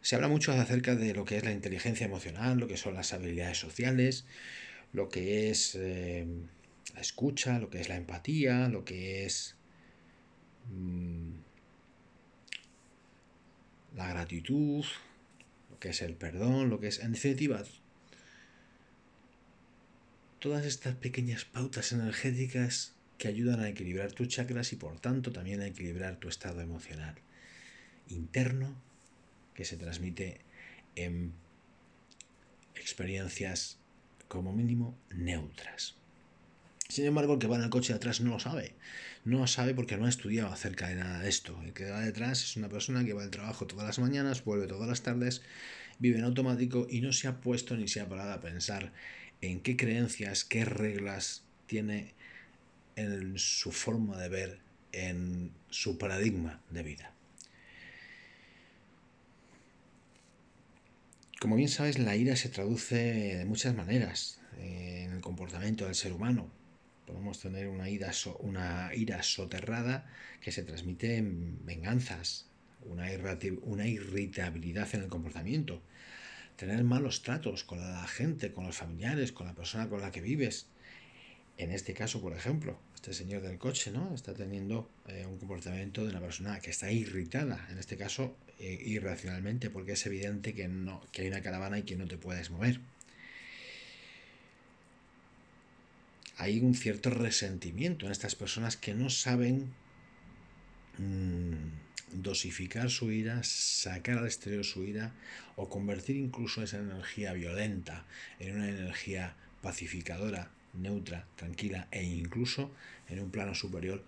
Se habla mucho acerca de lo que es la inteligencia emocional, lo que son las habilidades sociales, lo que es eh, la escucha, lo que es la empatía, lo que es Mm, la gratitud, lo que es el perdón, lo que es, en definitiva, todas estas pequeñas pautas energéticas que ayudan a equilibrar tus chakras y por tanto también a equilibrar tu estado emocional interno que se transmite en experiencias como mínimo neutras. Sin embargo, el que va en el coche de atrás no lo sabe. No lo sabe porque no ha estudiado acerca de nada de esto. El que va detrás es una persona que va al trabajo todas las mañanas, vuelve todas las tardes, vive en automático y no se ha puesto ni se ha parado a pensar en qué creencias, qué reglas tiene en su forma de ver, en su paradigma de vida. Como bien sabes, la ira se traduce de muchas maneras en el comportamiento del ser humano. Podemos tener una ira, una ira soterrada que se transmite en venganzas, una irritabilidad en el comportamiento, tener malos tratos con la gente, con los familiares, con la persona con la que vives. En este caso, por ejemplo, este señor del coche, ¿no? Está teniendo eh, un comportamiento de una persona que está irritada, en este caso eh, irracionalmente, porque es evidente que, no, que hay una caravana y que no te puedes mover. Hay un cierto resentimiento en estas personas que no saben mm, dosificar su ira, sacar al exterior su ira o convertir incluso esa energía violenta en una energía pacificadora neutra, tranquila e incluso en un plano superior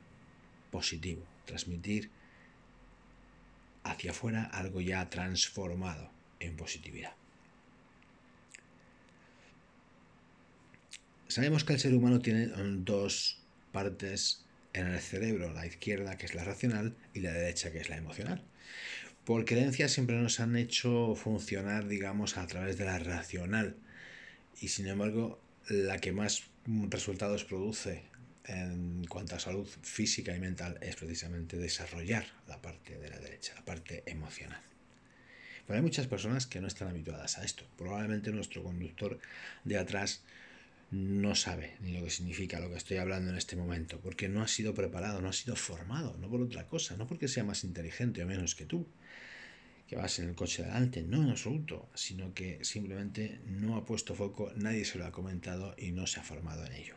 positivo. Transmitir hacia afuera algo ya transformado en positividad. Sabemos que el ser humano tiene dos partes en el cerebro, la izquierda que es la racional y la derecha que es la emocional. Por creencias siempre nos han hecho funcionar, digamos, a través de la racional y sin embargo la que más resultados produce en cuanto a salud física y mental es precisamente desarrollar la parte de la derecha, la parte emocional. Pero hay muchas personas que no están habituadas a esto. Probablemente nuestro conductor de atrás no sabe ni lo que significa lo que estoy hablando en este momento, porque no ha sido preparado, no ha sido formado, no por otra cosa, no porque sea más inteligente o menos que tú, que vas en el coche delante, no en absoluto, sino que simplemente no ha puesto foco, nadie se lo ha comentado y no se ha formado en ello.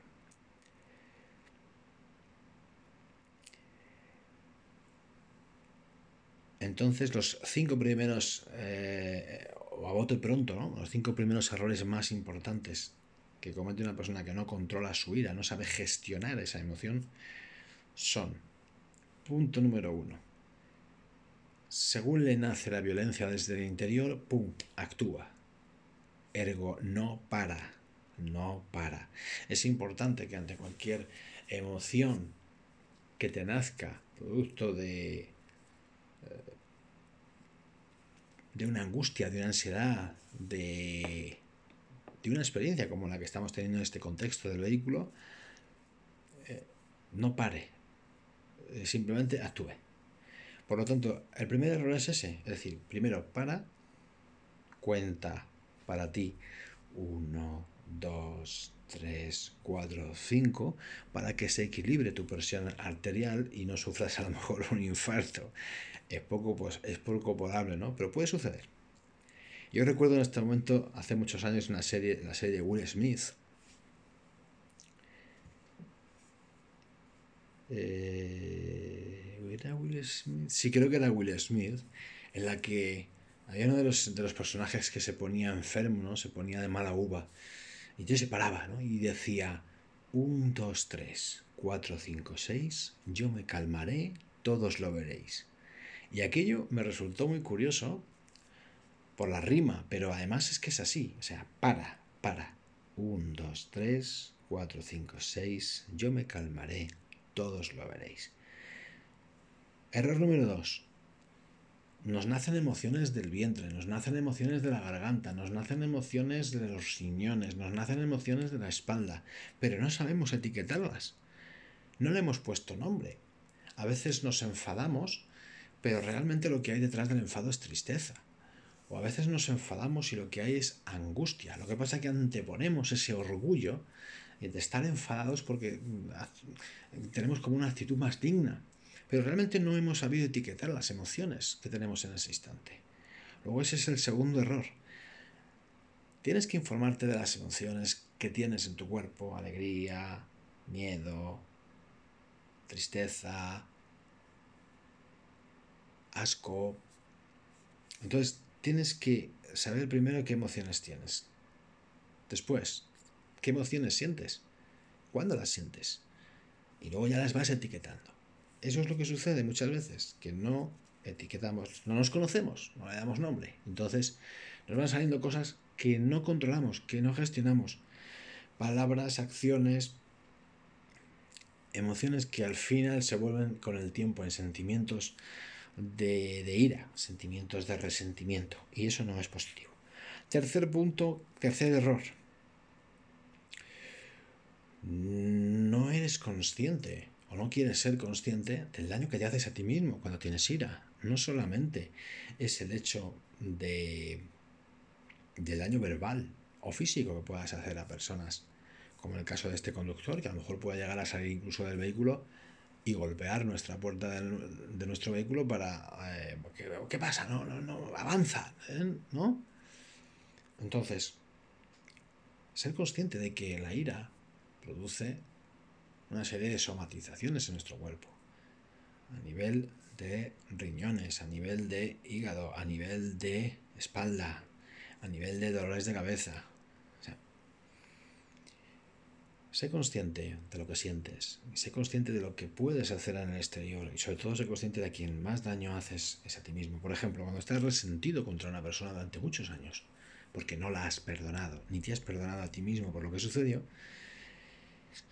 Entonces los cinco primeros, eh, o a bote pronto, ¿no? los cinco primeros errores más importantes que comete una persona que no controla su ira, no sabe gestionar esa emoción, son, punto número uno, según le nace la violencia desde el interior, ¡pum!, actúa. Ergo, no para, no para. Es importante que ante cualquier emoción que te nazca, producto de, eh, de una angustia, de una ansiedad, de, de una experiencia como la que estamos teniendo en este contexto del vehículo, eh, no pare, eh, simplemente actúe. Por lo tanto, el primer error es ese. Es decir, primero para, cuenta para ti 1, 2, 3, 4, 5, para que se equilibre tu presión arterial y no sufras a lo mejor un infarto. Es poco, pues, es poco probable, ¿no? Pero puede suceder. Yo recuerdo en este momento, hace muchos años, una serie, la serie Will Smith. Eh, ¿Era Will Smith? Sí, creo que era Will Smith, en la que había uno de los, de los personajes que se ponía enfermo, ¿no? Se ponía de mala uva. Y entonces se paraba, ¿no? Y decía, un, dos, tres, cuatro, cinco, seis, yo me calmaré, todos lo veréis. Y aquello me resultó muy curioso por la rima, pero además es que es así, o sea, para, para. Un, dos, tres, cuatro, cinco, seis, yo me calmaré, todos lo veréis. Error número dos. Nos nacen emociones del vientre, nos nacen emociones de la garganta, nos nacen emociones de los riñones, nos nacen emociones de la espalda, pero no sabemos etiquetarlas. No le hemos puesto nombre. A veces nos enfadamos, pero realmente lo que hay detrás del enfado es tristeza. O a veces nos enfadamos y lo que hay es angustia. Lo que pasa es que anteponemos ese orgullo de estar enfadados porque mm, tenemos como una actitud más digna pero realmente no hemos sabido etiquetar las emociones que tenemos en ese instante. Luego ese es el segundo error. Tienes que informarte de las emociones que tienes en tu cuerpo, alegría, miedo, tristeza, asco. Entonces, tienes que saber primero qué emociones tienes. Después, qué emociones sientes. ¿Cuándo las sientes? Y luego ya las vas etiquetando. Eso es lo que sucede muchas veces, que no etiquetamos, no nos conocemos, no le damos nombre. Entonces nos van saliendo cosas que no controlamos, que no gestionamos. Palabras, acciones, emociones que al final se vuelven con el tiempo en sentimientos de, de, ira, sentimientos de resentimiento. Y eso no es positivo. Tercer punto, tercer error. No eres consciente o no quieres ser consciente del daño que te haces a ti mismo cuando tienes ira. No solamente es el hecho de del daño verbal o físico que puedas hacer a personas, como en el caso de este conductor, que a lo mejor puede llegar a salir incluso del vehículo y golpear nuestra puerta de, nuestro vehículo para... Eh, ¿qué, pasa? No, no, no, avanza, ¿eh? ¿no? Entonces, ser consciente de que la ira produce una serie de somatizaciones en nuestro cuerpo, a nivel de riñones, a nivel de hígado, a nivel de espalda, a nivel de dolores de cabeza. sé consciente de lo que sientes, sé consciente de lo que puedes hacer en el exterior y sobre todo sé consciente de a quien más daño haces es a ti mismo. Por ejemplo, cuando estás resentido contra una persona durante muchos años, porque no la has perdonado, ni te has perdonado a ti mismo por lo que sucedió,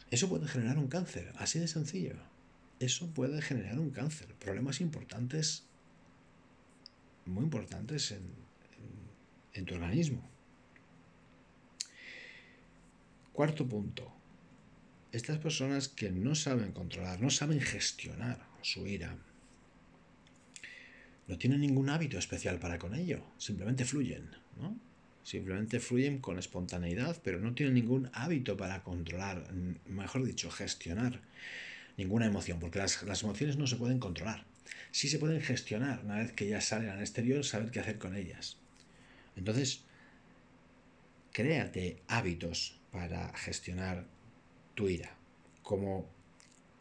eso puede generar un cáncer, así de sencillo. Eso puede generar un cáncer, problemas importantes, muy importantes en, en tu organismo. Cuarto punto. Estas personas que no saben controlar, no saben gestionar su ira, no tienen ningún hábito especial para con ello, simplemente fluyen, ¿no? Simplemente fluyen con espontaneidad, pero no tienen ningún hábito para controlar, mejor dicho, gestionar ninguna emoción, porque las, las emociones no se pueden controlar. Sí se pueden gestionar una vez que ya salen al exterior, saber qué hacer con ellas. Entonces, créate hábitos para gestionar tu ira, como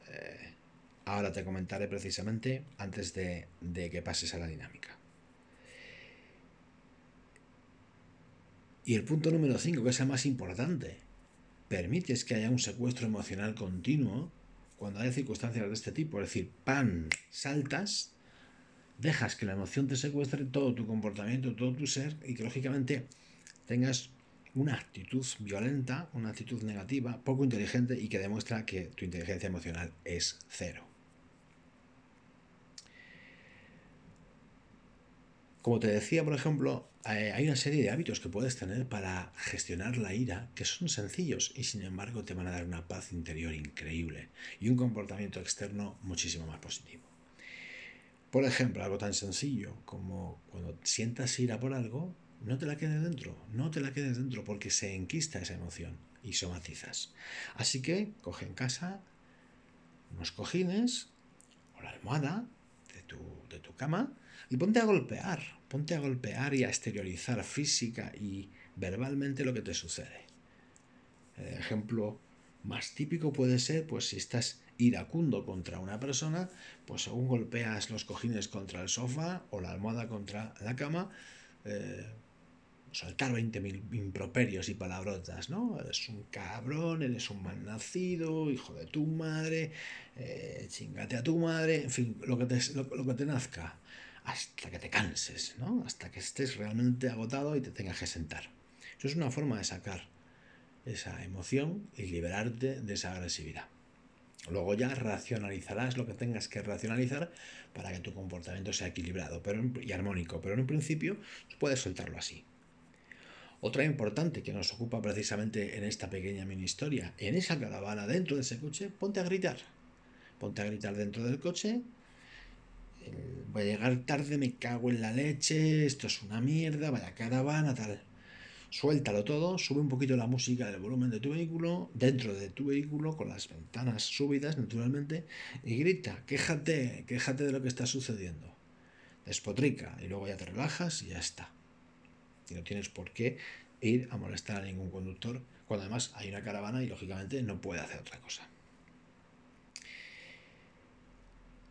eh, ahora te comentaré precisamente antes de, de que pases a la dinámica. Y el punto número 5, que es el más importante, permites que haya un secuestro emocional continuo cuando hay circunstancias de este tipo, es decir, pan, saltas dejas que la emoción te secuestre todo tu comportamiento, todo tu ser y que lógicamente tengas una actitud violenta, una actitud negativa, poco inteligente y que demuestra que tu inteligencia emocional es cero. Como te decía, por ejemplo, hay una serie de hábitos que puedes tener para gestionar la ira que son sencillos y sin embargo te van a dar una paz interior increíble y un comportamiento externo muchísimo más positivo. Por ejemplo, algo tan sencillo como cuando sientas ira por algo, no te la quedes dentro, no te la quedes dentro porque se enquista esa emoción y somatizas. Así que coge en casa unos cojines o la almohada de tu, de tu cama y ponte a golpear, ponte a golpear y a exteriorizar física y verbalmente lo que te sucede. El ejemplo más típico puede ser, pues si estás iracundo contra una persona, pues según golpeas los cojines contra el sofá o la almohada contra la cama, eh, soltar 20.000 improperios y palabrotas, ¿no? Eres un cabrón, eres un malnacido, hijo de tu madre, eh, chingate a tu madre, en fin, lo que, te, lo, lo que te nazca, hasta que te canses, ¿no? Hasta que estés realmente agotado y te tengas que sentar. Eso es una forma de sacar esa emoción y liberarte de esa agresividad. Luego ya racionalizarás lo que tengas que racionalizar para que tu comportamiento sea equilibrado pero, y armónico, pero en un principio puedes soltarlo así. Otra importante que nos ocupa precisamente en esta pequeña mini historia, en esa caravana dentro de ese coche, ponte a gritar. Ponte a gritar dentro del coche. Voy a llegar tarde, me cago en la leche, esto es una mierda, vaya caravana, tal suéltalo todo, sube un poquito la música del volumen de tu vehículo, dentro de tu vehículo, con las ventanas subidas naturalmente, y grita, quéjate, quéjate de lo que está sucediendo. Despotrica, y luego ya te relajas y ya está. Y no tienes por qué ir a molestar a ningún conductor, cuando además hay una caravana y lógicamente no puede hacer otra cosa.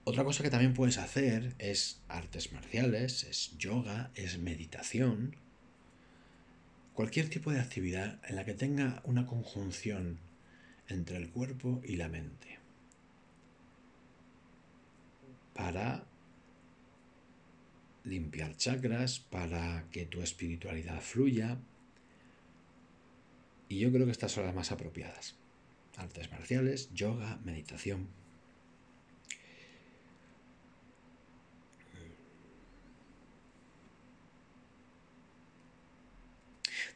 Otra cosa que también puedes hacer es artes marciales, es yoga, es meditación, cualquier tipo de actividad en la que tenga una conjunción entre el cuerpo y la mente para limpiar chakras, para que tu espiritualidad fluya. Y yo creo que estas son las más apropiadas. Artes marciales, yoga, meditación.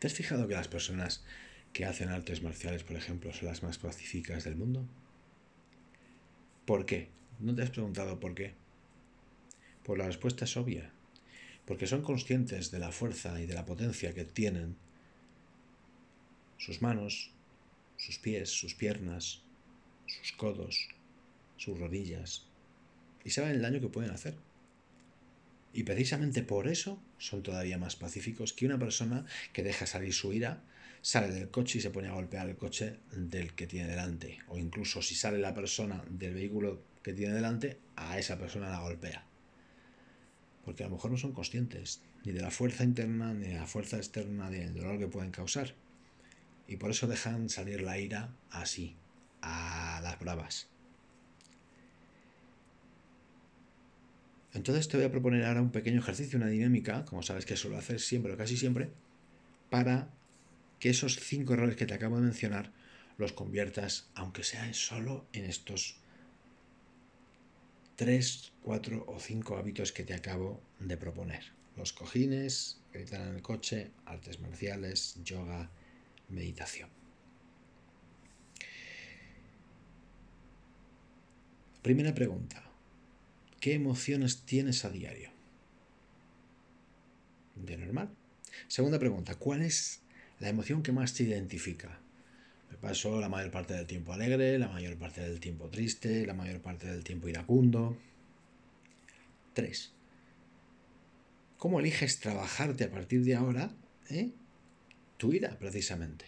¿Te has fijado que las personas que hacen artes marciales, por ejemplo, son las más pacíficas del mundo? ¿Por qué? ¿No te has preguntado por qué? Pues la respuesta es obvia. Porque son conscientes de la fuerza y de la potencia que tienen sus manos, sus pies, sus piernas, sus codos, sus rodillas. Y saben el daño que pueden hacer. Y precisamente por eso son todavía más pacíficos que una persona que deja salir su ira, sale del coche y se pone a golpear el coche del que tiene delante. O incluso si sale la persona del vehículo que tiene delante, a esa persona la golpea. Porque a lo mejor no son conscientes ni de la fuerza interna ni de la fuerza externa del dolor que pueden causar. Y por eso dejan salir la ira así, a las bravas. Entonces te voy a proponer ahora un pequeño ejercicio, una dinámica, como sabes que suelo hacer siempre o casi siempre, para que esos cinco errores que te acabo de mencionar los conviertas, aunque sea solo en estos tres, cuatro o cinco hábitos que te acabo de proponer. Los cojines, gritar en el coche, artes marciales, yoga, meditación. Primera pregunta. ¿Qué emociones tienes a diario? De normal. Segunda pregunta. ¿Cuál es la emoción que más te identifica? paso la mayor parte del tiempo alegre, la mayor parte del tiempo triste, la mayor parte del tiempo iracundo. 3. ¿Cómo eliges trabajarte a partir de ahora eh? tu ira, precisamente?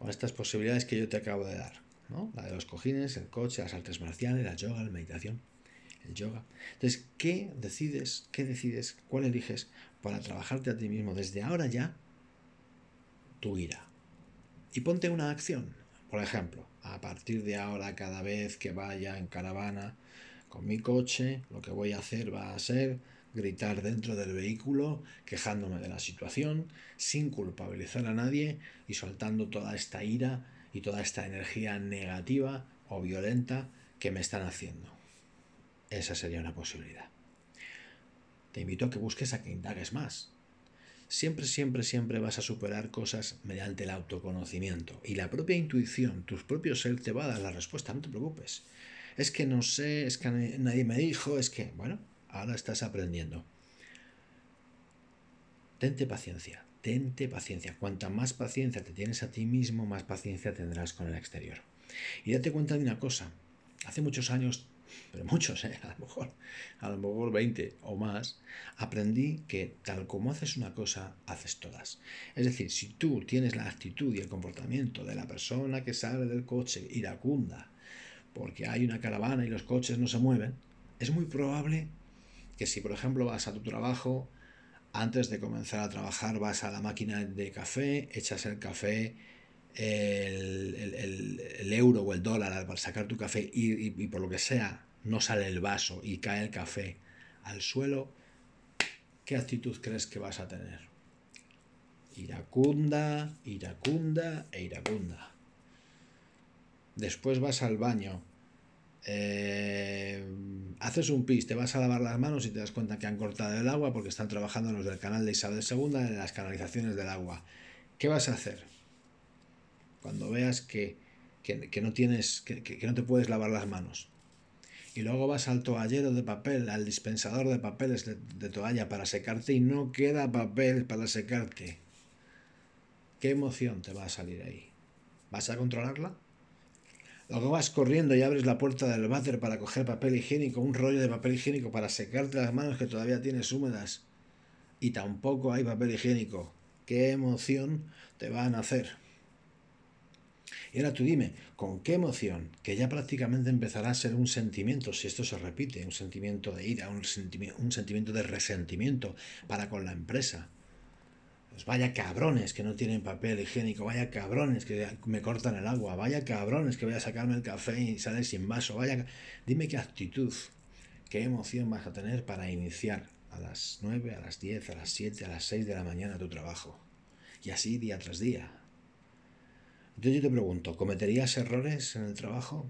Con estas posibilidades que yo te acabo de dar. ¿no? La de los cojines, el coche, las artes marciales, la yoga, la meditación, el yoga. Entonces, ¿qué decides? ¿Qué decides? ¿Cuál eliges para trabajarte a ti mismo desde ahora ya tu ira? y ponte una acción. Por ejemplo, a partir de ahora, cada vez que vaya en caravana con mi coche, lo que voy a hacer va a ser gritar dentro del vehículo, quejándome de la situación, sin culpabilizar a nadie y soltando toda esta ira y toda esta energía negativa o violenta que me están haciendo. Esa sería una posibilidad. Te invito a que busques a que indagues más, siempre, siempre, siempre vas a superar cosas mediante el autoconocimiento. Y la propia intuición, tus propios ser te va a dar la respuesta, no te preocupes. Es que no sé, es que nadie me dijo, es que, bueno, ahora estás aprendiendo. Tente paciencia, tente paciencia. Cuanta más paciencia te tienes a ti mismo, más paciencia tendrás con el exterior. Y date cuenta de una cosa. Hace muchos años pero muchos, ¿eh? a lo mejor, a lo mejor 20 o más, aprendí que tal como haces una cosa, haces todas. Es decir, si tú tienes la actitud y el comportamiento de la persona que sale del coche iracunda porque hay una caravana y los coches no se mueven, es muy probable que si, por ejemplo, vas a tu trabajo, antes de comenzar a trabajar vas a la máquina de café, echas el café el, euro o el dólar al sacar tu café y, por lo que sea no sale el vaso y cae el café al suelo, ¿qué actitud crees que vas a tener? Iracunda, iracunda e iracunda. Después vas al baño, eh, haces un pis, te vas a lavar las manos y te das cuenta que han cortado el agua porque están trabajando los del canal de Isabel II en las canalizaciones del agua. ¿Qué vas a hacer? Cuando veas que, no tienes, que, no te puedes lavar las manos. Y luego vas al toallero de papel, al dispensador de papeles de, toalla para secarte y no queda papel para secarte. ¿Qué emoción te va a salir ahí? ¿Vas a controlarla? Luego vas corriendo y abres la puerta del váter para coger papel higiénico, un rollo de papel higiénico para secarte las manos que todavía tienes húmedas. Y tampoco hay papel higiénico. ¿Qué emoción te van a hacer? Y ahora tú dime, ¿con qué emoción? Que ya prácticamente empezará a ser un sentimiento, si esto se repite, un sentimiento de ira, un, un sentimiento de resentimiento para con la empresa. Pues vaya cabrones que no tienen papel higiénico, vaya cabrones que me cortan el agua, vaya cabrones que voy a sacarme el café y sale sin vaso, vaya... Dime qué actitud, qué emoción vas a tener para iniciar a las 9, a las 10, a las 7, a las 6 de la mañana tu trabajo. Y así día tras día. Entonces yo te pregunto, ¿cometerías errores en el trabajo?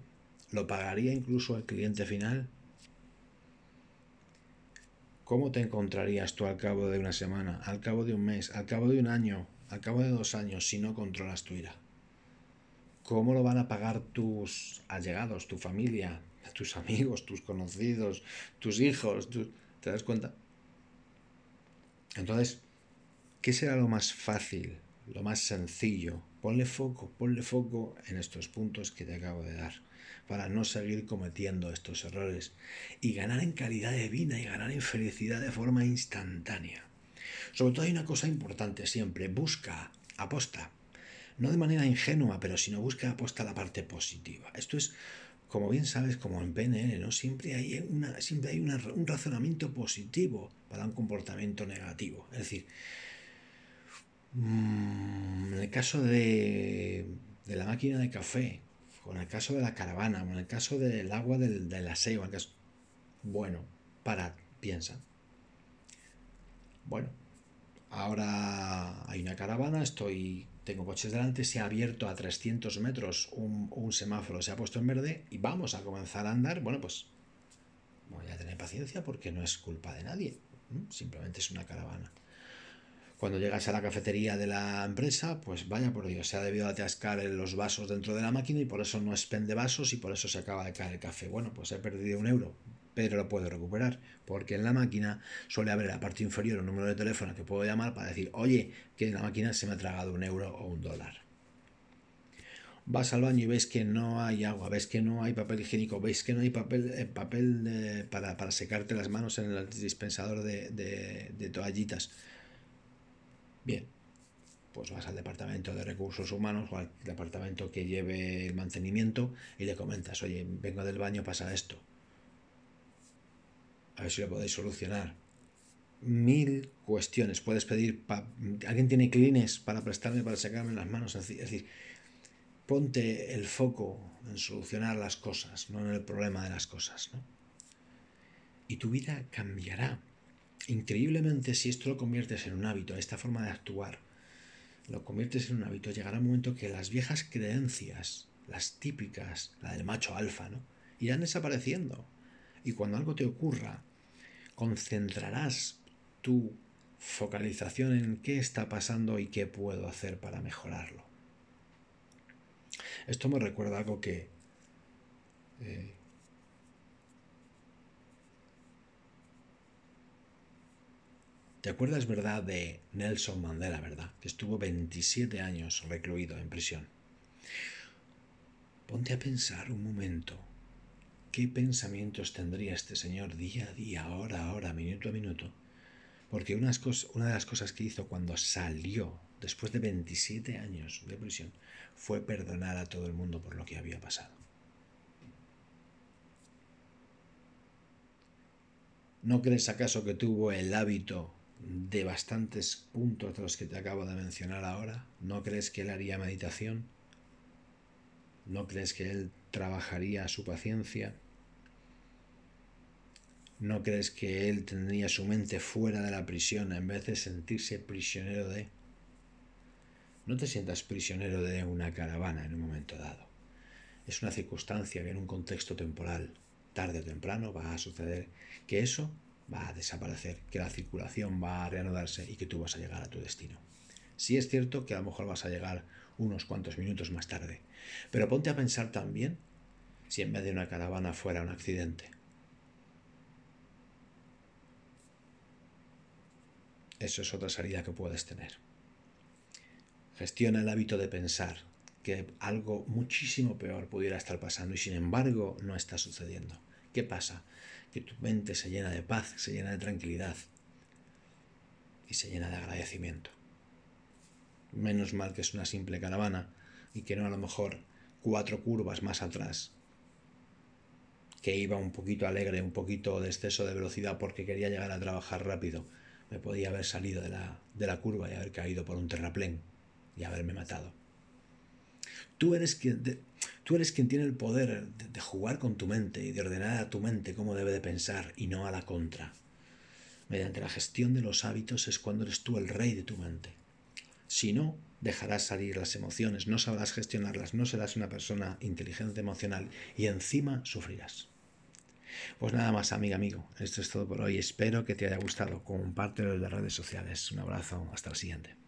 ¿Lo pagaría incluso el cliente final? ¿Cómo te encontrarías tú al cabo de una semana, al cabo de un mes, al cabo de un año, al cabo de dos años si no controlas tu ira? ¿Cómo lo van a pagar tus allegados, tu familia, tus amigos, tus conocidos, tus hijos? ¿Te das cuenta? Entonces, ¿qué será lo más fácil, lo más sencillo? Ponle foco, ponle foco en estos puntos que te acabo de dar para no seguir cometiendo estos errores y ganar en calidad de vida y ganar en felicidad de forma instantánea. Sobre todo hay una cosa importante siempre, busca, aposta, no de manera ingenua, pero sino busca aposta la parte positiva. Esto es, como bien sabes, como en PNL, ¿no? Siempre hay, una, siempre hay un razonamiento positivo para un comportamiento negativo. Es decir, en el caso de, de la máquina de café, con el caso de la caravana, con el caso del agua del, del aseo, bueno, para, piensa. Bueno, ahora hay una caravana, estoy, tengo coches delante, se ha abierto a 300 metros un, un semáforo, se ha puesto en verde y vamos a comenzar a andar. Bueno, pues voy a tener paciencia porque no es culpa de nadie, simplemente es una caravana. Cuando llegas a la cafetería de la empresa, pues vaya por Dios, se ha debido atascar los vasos dentro de la máquina y por eso no expende vasos y por eso se acaba de caer el café. Bueno, pues he perdido un euro, pero lo puedo recuperar, porque en la máquina suele haber en la parte inferior un número de teléfono que puedo llamar para decir, oye, que en la máquina se me ha tragado un euro o un dólar. Vas al baño y ves que no hay agua, ves que no hay papel higiénico, ves que no hay papel, eh, papel para, secarte las manos en el dispensador de, de toallitas Bien, pues vas al departamento de recursos humanos o al departamento que lleve el mantenimiento y le comentas, oye, vengo del baño, pasa esto. A ver si lo podéis solucionar. Mil cuestiones. Puedes pedir, ¿alguien tiene clines para prestarme, para sacarme las manos? Es decir, ponte el foco en solucionar las cosas, no en el problema de las cosas. ¿no? Y tu vida cambiará increíblemente, si esto lo conviertes en un hábito, esta forma de actuar, lo conviertes en un hábito, llegará un momento que las viejas creencias, las típicas, la del macho alfa, ¿no? irán desapareciendo. Y cuando algo te ocurra, concentrarás tu focalización en qué está pasando y qué puedo hacer para mejorarlo. Esto me recuerda algo que eh, ¿Te acuerdas, verdad, de Nelson Mandela, verdad? Que estuvo 27 años recluido en prisión. Ponte a pensar un momento. ¿Qué pensamientos tendría este señor día a día, hora a hora, minuto a minuto? Porque una de las cosas que hizo cuando salió, después de 27 años de prisión, fue perdonar a todo el mundo por lo que había pasado. ¿No crees acaso que tuvo el hábito de bastantes puntos de los que te acabo de mencionar ahora? ¿No crees que él haría meditación? ¿No crees que él trabajaría su paciencia? ¿No crees que él tendría su mente fuera de la prisión en vez de sentirse prisionero de... No te sientas prisionero de una caravana en un momento dado. Es una circunstancia que en un contexto temporal, tarde o temprano, va a suceder que eso va a desaparecer, que la circulación va a reanudarse y que tú vas a llegar a tu destino. Sí es cierto que a lo mejor vas a llegar unos cuantos minutos más tarde, pero ponte a pensar también si en vez de una caravana fuera un accidente. Eso es otra salida que puedes tener. Gestiona el hábito de pensar que algo muchísimo peor pudiera estar pasando y sin embargo no está sucediendo. ¿Qué pasa? Que tu mente se llena de paz, se llena de tranquilidad y se llena de agradecimiento. Menos mal que es una simple caravana y que no a lo mejor cuatro curvas más atrás, que iba un poquito alegre, un poquito de exceso de velocidad porque quería llegar a trabajar rápido, me podía haber salido de la, de la curva y haber caído por un terraplén y haberme matado. Tú eres quien, tú eres quien tiene el poder de, jugar con tu mente y de ordenar a tu mente cómo debe de pensar y no a la contra. Mediante la gestión de los hábitos es cuando eres tú el rey de tu mente. Si no, dejarás salir las emociones, no sabrás gestionarlas, no serás una persona inteligente emocional y encima sufrirás. Pues nada más, amiga, amigo. Esto es todo por hoy. Espero que te haya gustado. Compártelo en las redes sociales. Un abrazo. Hasta la siguiente.